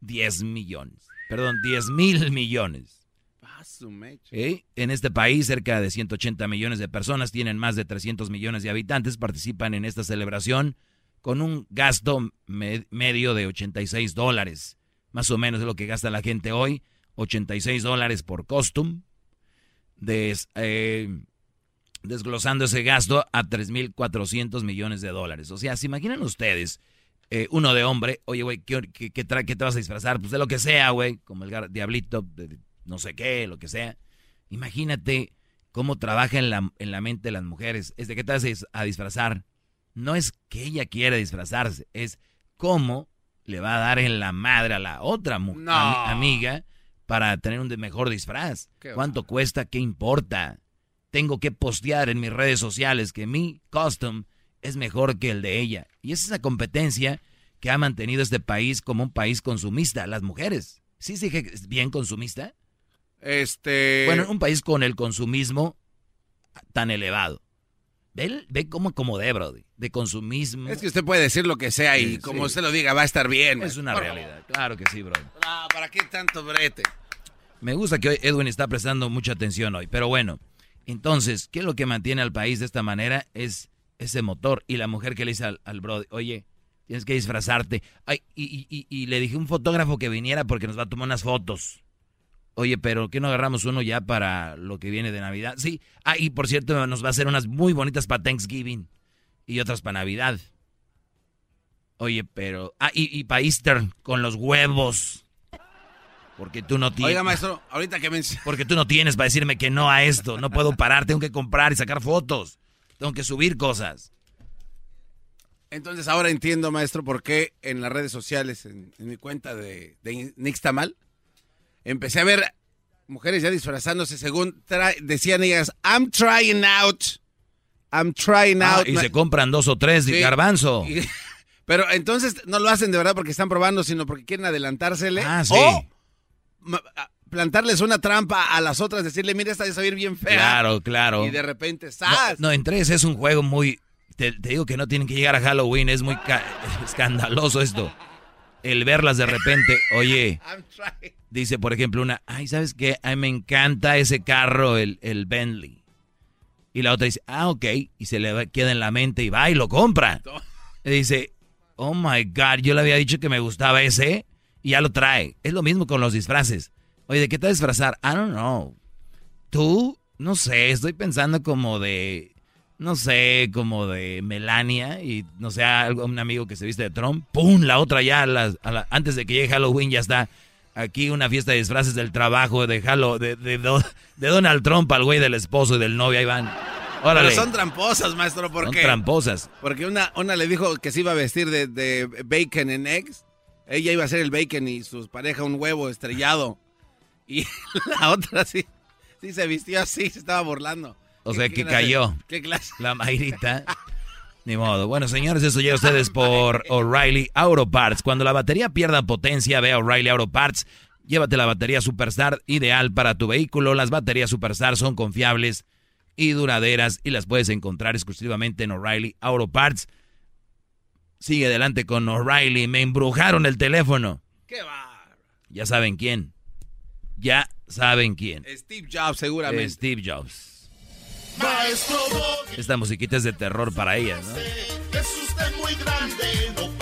Speaker 14: 10 millones. Perdón, 10 mil millones. ¿Eh? En este país, cerca de 180 millones de personas tienen más de 300 millones de habitantes, participan en esta celebración con un gasto medio de 86 dólares. Más o menos es lo que gasta la gente hoy. 86 dólares por costume. Des, eh, desglosando ese gasto a 3.400 millones de dólares. O sea, ¿se imaginan ustedes? Eh, uno de hombre, oye, güey, ¿qué, qué, te vas a disfrazar? Pues de lo que sea, güey, como el diablito, de no sé qué, lo que sea. Imagínate cómo trabaja en la, en la mente de las mujeres. Es de qué te vas a disfrazar no es que ella quiera disfrazarse, es cómo le va a dar en la madre a la otra amiga para tener un mejor disfraz. ¿Cuánto cuesta? ¿Qué importa? Tengo que postear en mis redes sociales que mi custom es mejor que el de ella. Y es esa competencia que ha mantenido este país como un país consumista, las mujeres. ¿Sí se dije bien consumista?
Speaker 4: Este...
Speaker 14: Bueno, un país con el consumismo tan elevado. Ve, ve cómo acomodé, bro, de consumismo.
Speaker 4: Es que usted puede decir lo que sea y como usted lo diga, va a estar bien.
Speaker 14: Es una realidad, claro que sí, bro.
Speaker 4: Ah, ¿para qué tanto brete?
Speaker 14: Me gusta que hoy Edwin está prestando mucha atención hoy, pero bueno. Entonces, ¿qué es lo que mantiene al país de esta manera? Es ese motor. Y la mujer que le dice al, al bro, oye, tienes que disfrazarte. Ay, y, y, y le dije a un fotógrafo que viniera porque nos va a tomar unas fotos. Oye, pero ¿qué no agarramos uno ya para lo que viene de Navidad? Sí. Ah, y por cierto, nos va a hacer unas muy bonitas para Thanksgiving y otras para Navidad. Oye, pero... Ah, y, y para Easter con los huevos. Porque tú no tienes...
Speaker 4: Oiga, maestro, ahorita que me... <laughs>
Speaker 14: Porque tú no tienes para decirme que no a esto. No puedo parar, tengo que comprar y sacar fotos. Tengo que subir cosas.
Speaker 4: Entonces ahora entiendo, maestro, por qué en las redes sociales, en, mi cuenta de, de Nixtamal, empecé a ver mujeres ya disfrazándose según decían ellas, I'm trying out. I'm trying ah, out.
Speaker 14: Y se compran dos o tres de garbanzo. <laughs>
Speaker 4: pero entonces no lo hacen de verdad porque están probando, sino porque quieren adelantársele.
Speaker 14: Ah, sí.
Speaker 4: O plantarles una trampa a las otras, decirle, mira, esta va a ir bien fea.
Speaker 14: Claro, claro.
Speaker 4: Y de repente, ¡zas!
Speaker 14: No, en tres es un juego muy... Te, digo que no tienen que llegar a Halloween, es muy <laughs> escandaloso esto. El verlas de repente, oye, <laughs> Dice, por ejemplo, una, ay, ¿sabes qué? A mí me encanta ese carro, el, el Bentley. Y la otra dice, ah, ok. Y se le queda en la mente y va y lo compra. <laughs> Y dice, oh my God, yo le había dicho que me gustaba ese y ya lo trae. Es lo mismo con los disfraces. Oye, ¿de qué te vas a disfrazar? I don't know. Tú, no sé, estoy pensando como de, no sé, como de Melania y no sé, un amigo que se viste de Trump. ¡Pum! La otra ya, antes de que llegue Halloween ya está aquí una fiesta de disfraces del trabajo de Halo, de, de, Donald Trump al güey del esposo y del novio, ahí van. Órale.
Speaker 4: Pero son tramposas, maestro, ¿por
Speaker 14: son
Speaker 4: qué?
Speaker 14: tramposas.
Speaker 4: Porque una, una le dijo que se iba a vestir de, bacon en eggs. Ella iba a hacer el bacon y su pareja un huevo estrellado. Y <laughs> la otra sí, sí se vistió así, se estaba burlando.
Speaker 14: O sea que cayó.
Speaker 4: ¿Qué clase?
Speaker 14: La Mayrita. <laughs> Ni modo. Bueno, señores, eso llega a ustedes por <laughs> O'Reilly Auto Parts. Cuando la batería pierda potencia, ve a O'Reilly Auto Parts. Llévate la batería Superstar ideal para tu vehículo. Las baterías Superstar son confiables y duraderas y las puedes encontrar exclusivamente en O'Reilly Auto Parts. Sigue adelante con O'Reilly. Me embrujaron el teléfono.
Speaker 4: ¿Qué va?
Speaker 14: Ya saben quién. Ya saben quién.
Speaker 4: Steve Jobs, seguramente.
Speaker 14: Steve Jobs. Esta musiquita es de terror para ella, ¿no?
Speaker 1: Es usted muy grande, no